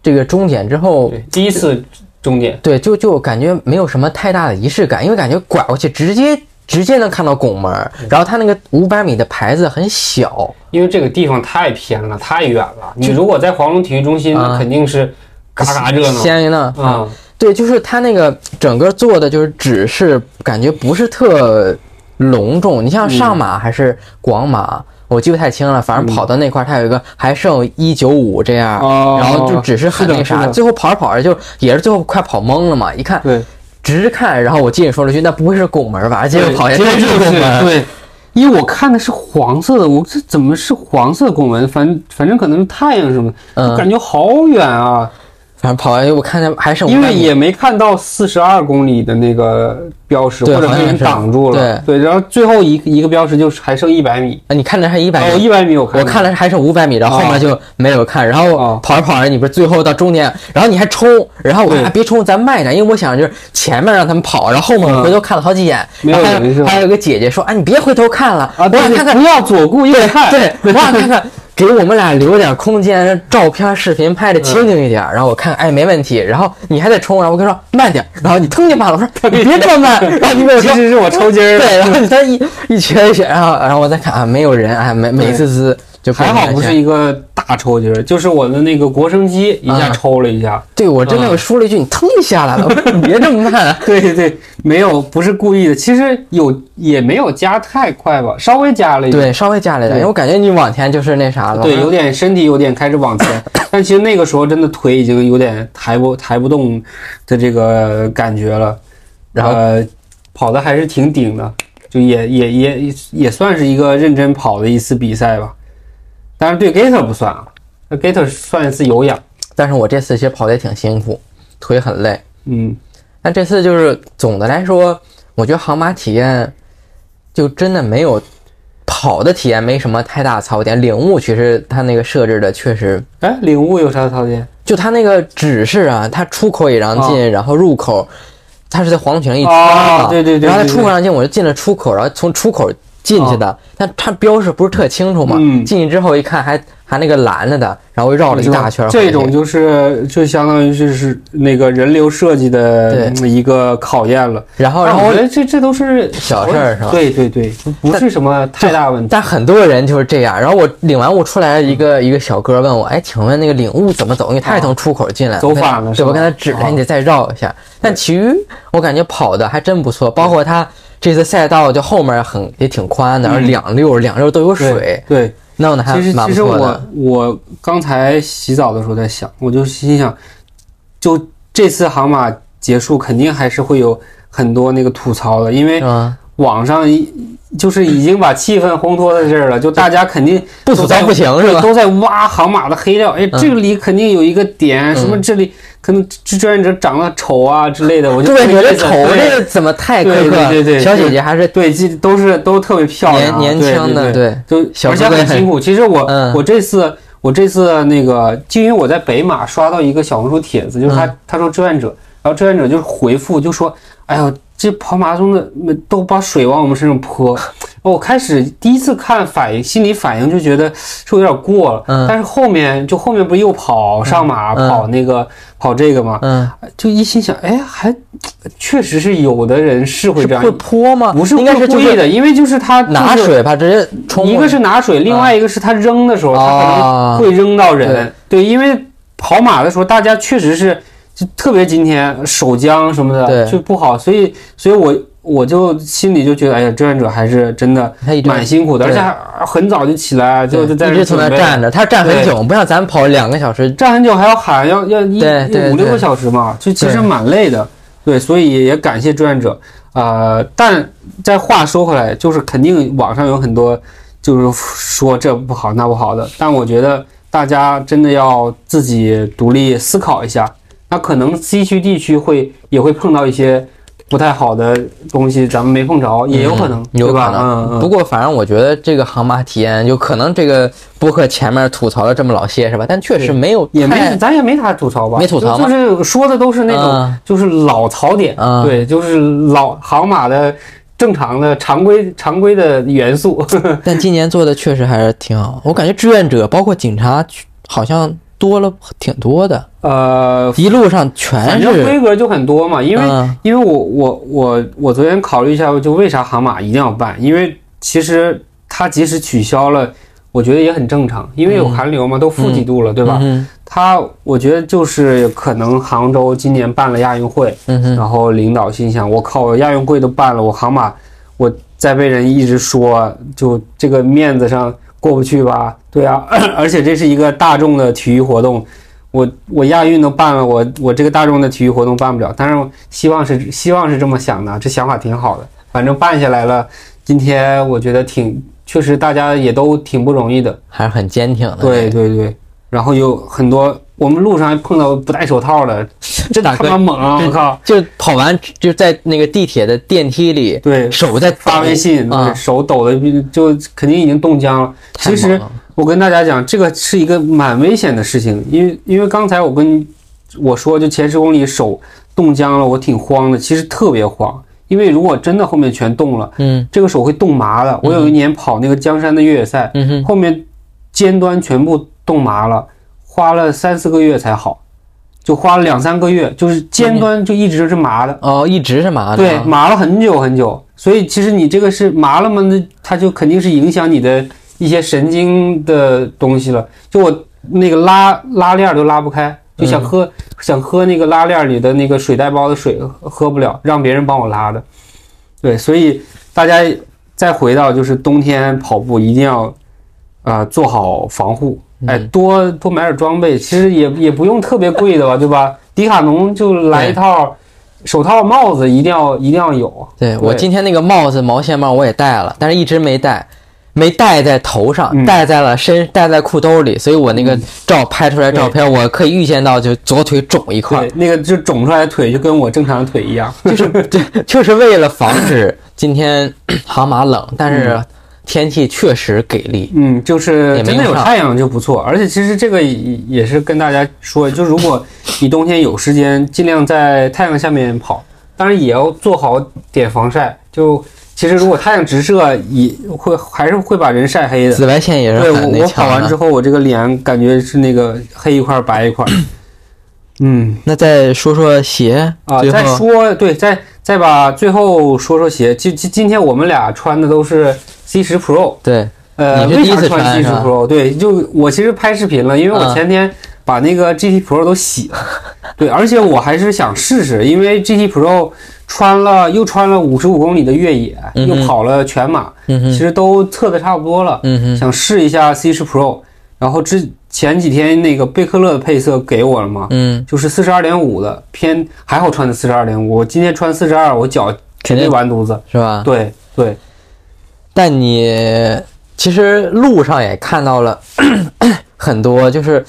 这个终点之后，对，第一次终点。对，就就感觉没有什么太大的仪式感，因为感觉拐过去直接直接能看到拱门儿，然后它那个五百米的牌子很小，因为这个地方太偏了，太远了。你如果在黄龙体育中心，啊那肯定是嘎嘎热闹。鲜呢啊，对，就是它那个整个做的就是只是感觉不是特隆重。你像上马还是广马，我记不太清了，反正跑到那块儿，它有一个还剩一九五这样，哦然后就只是很那啥，最后跑着跑着就也是最后快跑懵了嘛，一看对，直看，然后我进去说了句：“那不会是拱门吧？”结果跑下结果真是拱门。对，因为我看的是黄色的，我这怎么是黄色拱门？反反正可能是太阳什么，嗯感觉好远啊。反正跑完我看见还剩因为也没看到四十二公里的那个标识，对或者被人挡住了。对，然后最后一一个标识就是还剩一百米。啊，你看的还一百哦，米，一百米我看我看了还剩五百米，然后后面就没有看，然后哦。跑着跑着，你不是最后到终点，然后你还冲，然后我还别冲，咱慢一点，因为我想就是前面让他们跑，然后后面我回头看了好几眼，没有还有个姐姐说啊，你别回头看了，啊，我想看看不要左顾右看。对，我想看看，给我们俩留点空间，照片、视频拍的清静一点。然后我看，哎，没问题。然后你还得冲，然后我跟你说慢点。然后你腾就慢了，我说你别这么慢。然后你跟我说，其实是我抽筋儿了。对，然后你再一一瘸一瘸，然后然后我再看啊，没有人，哎，美美滋滋就还好不是一个大抽筋儿，就是我的那个国生肌一下啊抽了一下。对我真的嗯我说了一句，你腾就下来了。我说你别这么慢啊。对对对，没有，不是故意的。其实有也没有加太快吧，稍微加了一点。对，稍微加了一点，因为我感觉你往前就是那啥了。对，有点身体有点开始往前，但其实那个时候真的腿已经有点抬不抬不动的这个感觉了，然后呃，跑的还是挺顶的，就也也也也算是一个认真跑的一次比赛吧。当然对 Gator 不算啊，那 Gator 算一次有氧，但是我这次其实跑的也挺辛苦，腿很累。嗯，但这次就是总的来说，我觉得航马体验就真的没有跑的体验没什么太大槽点。领悟其实它那个设置的确实，哎，领悟有啥槽点？就它那个指示啊，它出口也让进，然后入口它是在黄土上一圈哦嘛，对对对然后它出口让进，我就进了出口，然后从出口进去的，但它标识不是特清楚嘛，嗯进去之后一看还还那个蓝了的，然后绕了一大圈，这种就是就相当于就是那个人流设计的对一个考验了。然后然后我觉得这这都是小事儿是吧对对对，不是什么太大问题。但很多人就是这样。然后我领完物出来，一个一个小哥问我：“哎，请问那个领物怎么走？因为他也从出口进来，走我跟他对，反了是吧我跟他指着，啊你得再绕一下。但其余我感觉跑的还真不错，包括他这次赛道就后面很也挺宽的，然后两溜两溜都有水，对，弄得还其实蛮其实我不错的。我刚才洗澡的时候在想，我就心想，就这次航马结束，肯定还是会有很多那个吐槽的，因为？网上一就是已经把气氛烘托在这儿了，就大家肯定不吐槽不行是吧？都在挖航马的黑料。哎，这里肯定有一个点，什么这里可能志愿者长得丑啊之类的，我就对，觉得丑对这个怎么太苛对刻？对对对小姐姐还是对，这都是都特别漂亮啊，年年轻的，对，就而且很辛苦。其实我、嗯我这次我这次那个，就因为我在北马刷到一个小红书帖子，就是他、嗯他说志愿者，然后志愿者就是回复就说，哎呦，这跑马拉松的都把水往我们身上泼。我开始第一次看反应，心理反应就觉得是有点过了，嗯但是后面就后面不是又跑上马、嗯跑那个跑这个吗？嗯，就一心想，哎，还确实是有的人是会这样会泼吗？不是应该是就是故意的，因为就是他就是拿水把直接冲。一个是拿水，另外一个是他扔的时候，他可啊能会扔到人。对，因为跑马的时候，大家确实是就特别今天手僵什么的就不好，所以所以我我就心里就觉得，哎呀，志愿者还是真的蛮辛苦的，而且还很早就起来，就就在一直从那站着，他站很久，不像咱们跑两个小时。站很久还要喊，要要一五六个小时嘛，就其实蛮累的。对，所以也感谢志愿者。呃，但再话说回来，就是肯定网上有很多就是说这不好那不好的，但我觉得大家真的要自己独立思考一下。那可能 C 区地区会也会碰到一些不太好的东西，咱们没碰着，也有可能，嗯有？可能。不过反正我觉得这个航马体验，就可能这个播客前面吐槽了这么老些是吧？但确实没有也没，咱也没啥吐槽吧？没吐槽就就是说的都是那种，嗯就是老槽点，嗯对，就是老航马的正常的常规常规的元素。但今年做的确实还是挺好。我感觉志愿者包括警察好像多了挺多的，呃，一路上全反正是规格就很多嘛，因为、嗯。因为我我我我昨天考虑一下，就为啥航马一定要办？因为其实它即使取消了，我觉得也很正常，因为有寒流嘛，都负几度了，对吧？嗯它我觉得就是可能杭州今年办了亚运会，嗯哼，然后领导心想：我靠，我亚运会都办了，我杭马，我再被人一直说，就这个面子上过不去吧？对啊，而且这是一个大众的体育活动，我我亚运都办了，我我这个大众的体育活动办不了。但是，希望是希望是这么想的，这想法挺好的。反正办下来了，今天我觉得挺，确实大家也都挺不容易的。还是很坚挺的。对对对，然后有很多我们路上还碰到不戴手套的，这他妈猛啊！我靠！就跑完就在那个地铁的电梯里，对，手在发微信，啊，手抖的就肯定已经冻僵了。太其实我跟大家讲，这个是一个蛮危险的事情，因为因为刚才我跟我说，就前十公里手冻僵了，我挺慌的，其实特别慌，因为如果真的后面全冻了，嗯这个手会冻麻的。我有一年跑那个江山的越野赛，嗯，后面尖端全部冻麻了，花了三四个月才好，就花了两三个月，就是尖端就一直是麻的。哦，一直是麻的对，啊，麻了很久很久，所以其实你这个是麻了吗，那它就肯定是影响你的一些神经的东西了。就我那个拉拉链都拉不开，就想喝、想喝那个拉链里的那个水袋包的水，喝喝不了，让别人帮我拉的。对，所以大家再回到就是冬天跑步一定要啊、呃做好防护，哎，多多买点装备，其实也也不用特别贵的吧，对吧？迪卡侬就来一套。手套、帽子一定要一定要有。对我今天那个帽子毛线帽我也戴了，但是一直没戴。没戴在头上，嗯戴在了身，戴在裤兜里，所以我那个照拍出来照片，我可以预见到就左腿肿一块对，，那个就肿出来的腿就跟我正常的腿一样。就是 对，就是为了防止今天 杭马冷，但是天气确实给力。嗯，就是真的有太阳就不错，而且其实这个也也是跟大家说，就如果你冬天有时间，尽量在太阳下面跑，当然也要做好点防晒。就其实如果太阳直射，也会还是会把人晒黑的。紫外线也对我是很那我跑完。之后，我这个脸感觉是那个黑一块白一块。嗯那再说说鞋，啊，再说对，再再把最后说说鞋。今今今天我们俩穿的都是 C 十 Pro。对，呃，为啥穿穿 C 十 Pro？对，就我其实拍视频了，因为我嗯前天把那个 GT Pro 都洗了，对，而且我还是想试试，因为 GT Pro 穿了又穿了五十五公里的越野，嗯又跑了全马，嗯，其实都测的差不多了，嗯，想试一下 C 十 Pro。然后之前几天那个贝克勒的配色给我了嘛，嗯，就是四十二点五的偏还好穿的四十二点五，我今天穿四十二，我脚肯定肯定完犊子。是吧？对对，但你其实路上也看到了很多，就是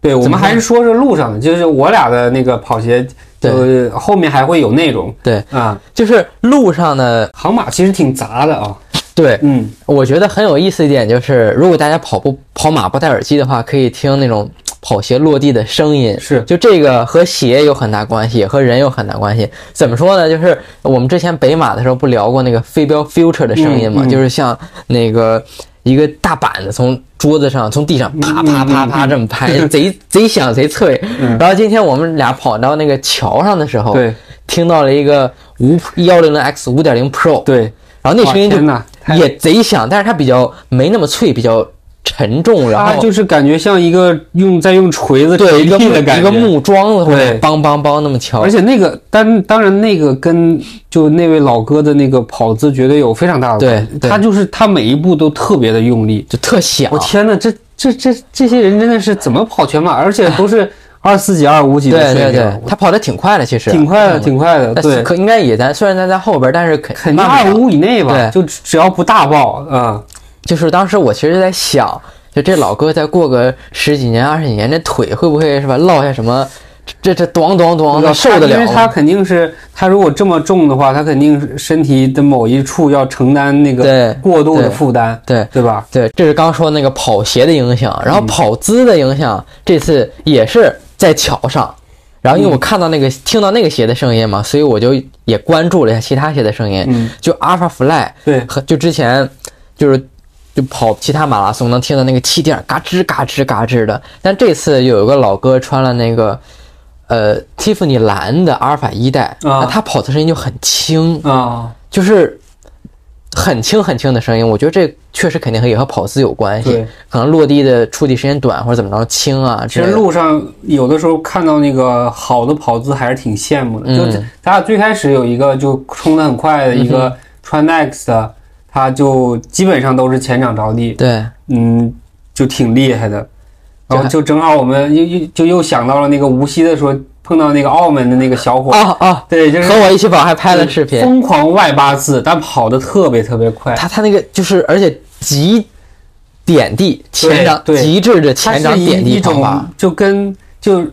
对，我们还是说说路上的，就是我俩的那个跑鞋，对呃，后面还会有内容对，啊。就是路上的，航马其实挺杂的啊，对嗯，我觉得很有意思一点就是，如果大家跑步跑马不戴耳机的话，可以听那种跑鞋落地的声音。是就这个和鞋有很大关系，也和人有很大关系。怎么说呢？就是我们之前北马的时候不聊过那个飞镖 future 的声音嘛，嗯嗯就是像那个一个大板子从桌子上、从地上啪啪啪啪这么拍，贼 贼响贼脆。嗯然后今天我们俩跑到那个桥上的时候，对听到了一个五幺零零 X 五点零 Pro，对，然后那声音就也贼响，但是它比较没那么脆，比较沉重，然后就是感觉像一个用在用锤子锤对一个木一个木桩子会对。梆梆梆那么敲，而且那个，当当然那个跟就那位老哥的那个跑姿绝对有非常大的关系。对对。他就是他每一步都特别的用力。就特响我。天呐，这这这这些人真的是怎么跑全马，而且都是二四几、二五几的对对水平，对，他跑的挺快的，其实。挺快的，嗯。挺快的，对，可应该也在，虽然他在后边，但是肯肯定慢二五以内吧，就只只要不大爆啊、就是当时我其实在想，就这老哥再过个十几年、二十几年，这腿会不会是吧落下什么？这这咣咣咣，他受得了因为他？肯定是他如果这么重的话，他肯定是身体的某一处要承担那个对过度的负担，对对吧？对，这是刚说那个跑鞋的影响，然后嗯跑姿的影响，这次也是在桥上。然后因为嗯我看到那个、听到那个鞋的声音嘛，所以我就也关注了一下其他鞋的声音。嗯，就 Alpha Fly 对，和就之前就是就跑其他马拉松能听到那个气垫嘎吱嘎吱嘎吱的，但这次有一个老哥穿了那个呃蒂芙尼蓝的阿尔法一代，啊。那他跑的声音就很轻，啊，就是很轻很轻的声音。我觉得这确实肯定和也和跑姿有关系。对，可能落地的触地时间短或者怎么着轻啊其实。路上有的时候看到那个好的跑姿还是挺羡慕的。嗯。就咱俩最开始有一个就冲的很快的一个穿 Next 的，他就基本上都是前掌着地，对，嗯，就挺厉害的。然后就正好我们又又就又想到了那个无锡的时候碰到那个澳门的那个小伙，哦哦，对，就是和我一起跑还拍了视频。疯狂外八字，但跑的特别特别快。他他那个就是，而且极点地前掌极致的前掌点地方法，就跟就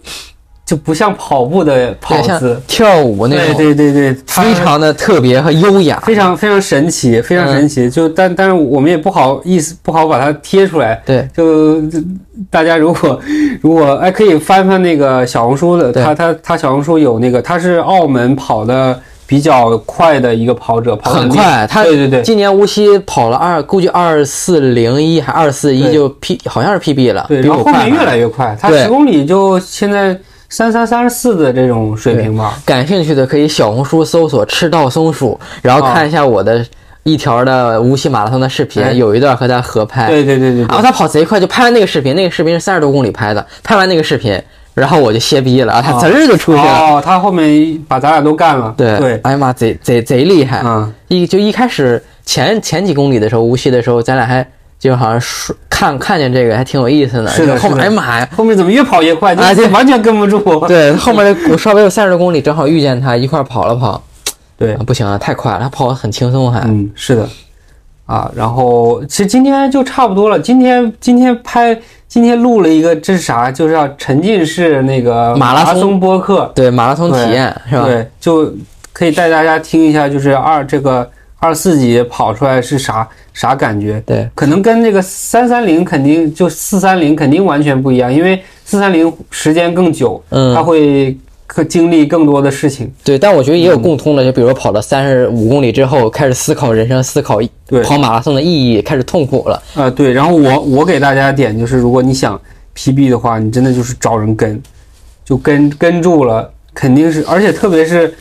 就不像跑步的跑姿，跳舞那对种，对对对，对非常的特别和优雅。非常非常神奇，非常神奇。就但但是我们也不好意思不好把它贴出来。对。就就大家如果如果哎可以翻翻那个小红书的，他他他小红书有那个他是澳门跑的比较快的一个跑者，跑得很快，他对对对。今年无锡跑了二，估计二四零一还二四一就 P，好像是 PB 了，对，然后后面越来越快，他对。十公里就现在三三三十四的这种水平吧。感兴趣的可以小红书搜索“赤道松鼠”，然后啊看一下我的一条的无锡马拉松的视频，哎有一段和他合拍。对对对对对，然后他跑贼快，就拍完那个视频，那个视频是三十多公里拍的，拍完那个视频，然后我就歇逼了，啊他哦滋儿就出去了。哦，他后面把咱俩都干了。对对，哎呀妈，贼贼贼厉害！嗯，一就一开始前前几公里的时候，无锡的时候，咱俩还就好像说看看见这个还挺有意思的。是的后面是的哎呀妈呀！后面怎么越跑越快？就完全跟不住。对，后面我稍微有三十多公里，正好遇见他一块儿跑了跑。对啊，不行啊，太快了，他跑得很轻松还。嗯，是的，啊。然后其实今天就差不多了，今天今天拍今天录了一个这是啥？就是要沉浸式那个马拉松松播客，对，马拉松体验是吧？对，就可以带大家听一下，就是二这个二四级跑出来是啥啥感觉。对可能跟这个三三零肯定就四三零肯定完全不一样，因为四三零时间更久，嗯它嗯，会更经历更多的事情。对，但我觉得也有嗯共通的，就比如说跑了三十五公里之后，开始思考人生，思考对，跑马拉松的意义，开始痛苦了。呃对，然后我我给大家点就是，如果你想 PB 的话，你真的就是找人跟，就跟跟住了，肯定是，而且特别是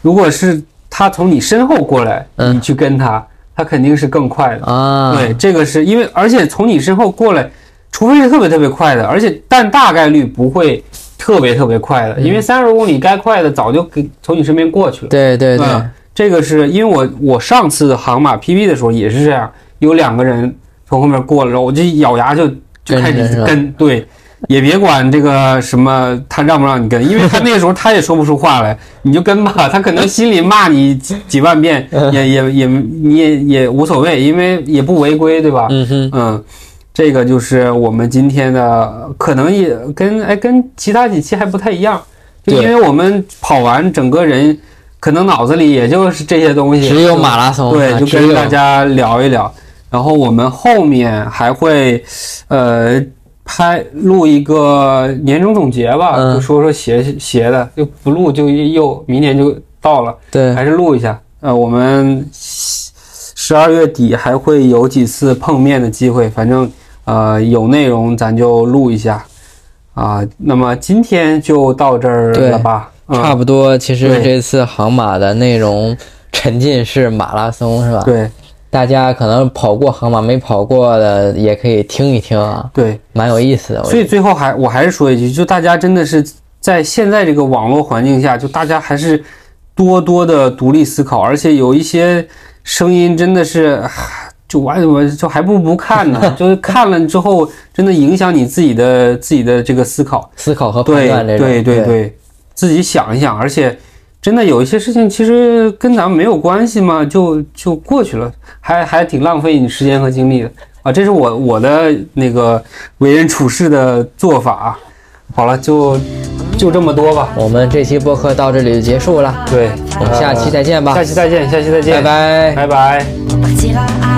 如果是他从你身后过来，嗯。你去跟他，他肯定是更快的。啊，对，这个是因为，而且从你身后过来，除非是特别特别快的，而且但大概率不会特别特别快的，因为三十公里该快的早就给从你身边过去了。对对对，嗯这个是因为我我上次航马 PB 的时候也是这样，有两个人从后面过来，然后我就咬牙就就开始跟，对，也别管这个什么他让不让你跟，因为他那个时候他也说不出话来，你就跟吧，他可能心里骂你几几万遍，也也也你也也无所谓，因为也不违规，对吧？嗯哼，嗯，这个就是我们今天的，可能也跟哎跟其他几期还不太一样，就因为我们跑完，整个人可能脑子里也就是这些东西，只有马拉松，对，就跟大家聊一聊。然后我们后面还会，呃，拍录一个年终总结吧，嗯就说说鞋鞋的，就不录就又明年就到了。对还是录一下。呃，我们十二月底还会有几次碰面的机会，反正呃有内容咱就录一下啊、那么今天就到这儿了吧？嗯，差不多。其实这次航马的内容沉浸式马拉松是吧？对大家可能跑过航马没跑过的也可以听一听啊，对，蛮有意思的。所以最后还我还是说一句，就大家真的是在现在这个网络环境下，就大家还是多多的独立思考，而且有一些声音真的是。唉就完我就还不如不看呢，就是看了之后，真的影响你自己的自己的这个思考。思考和判断这种，对对对，自己想一想，而且真的有一些事情其实跟咱们没有关系嘛，就就过去了，还还挺浪费你时间和精力的啊。这是我我的那个为人处事的做法啊。好了，就就这么多吧。我们这期播客到这里就结束了，对，我们下期再见吧呃下，期再见，下期再见，拜拜。拜拜。こちら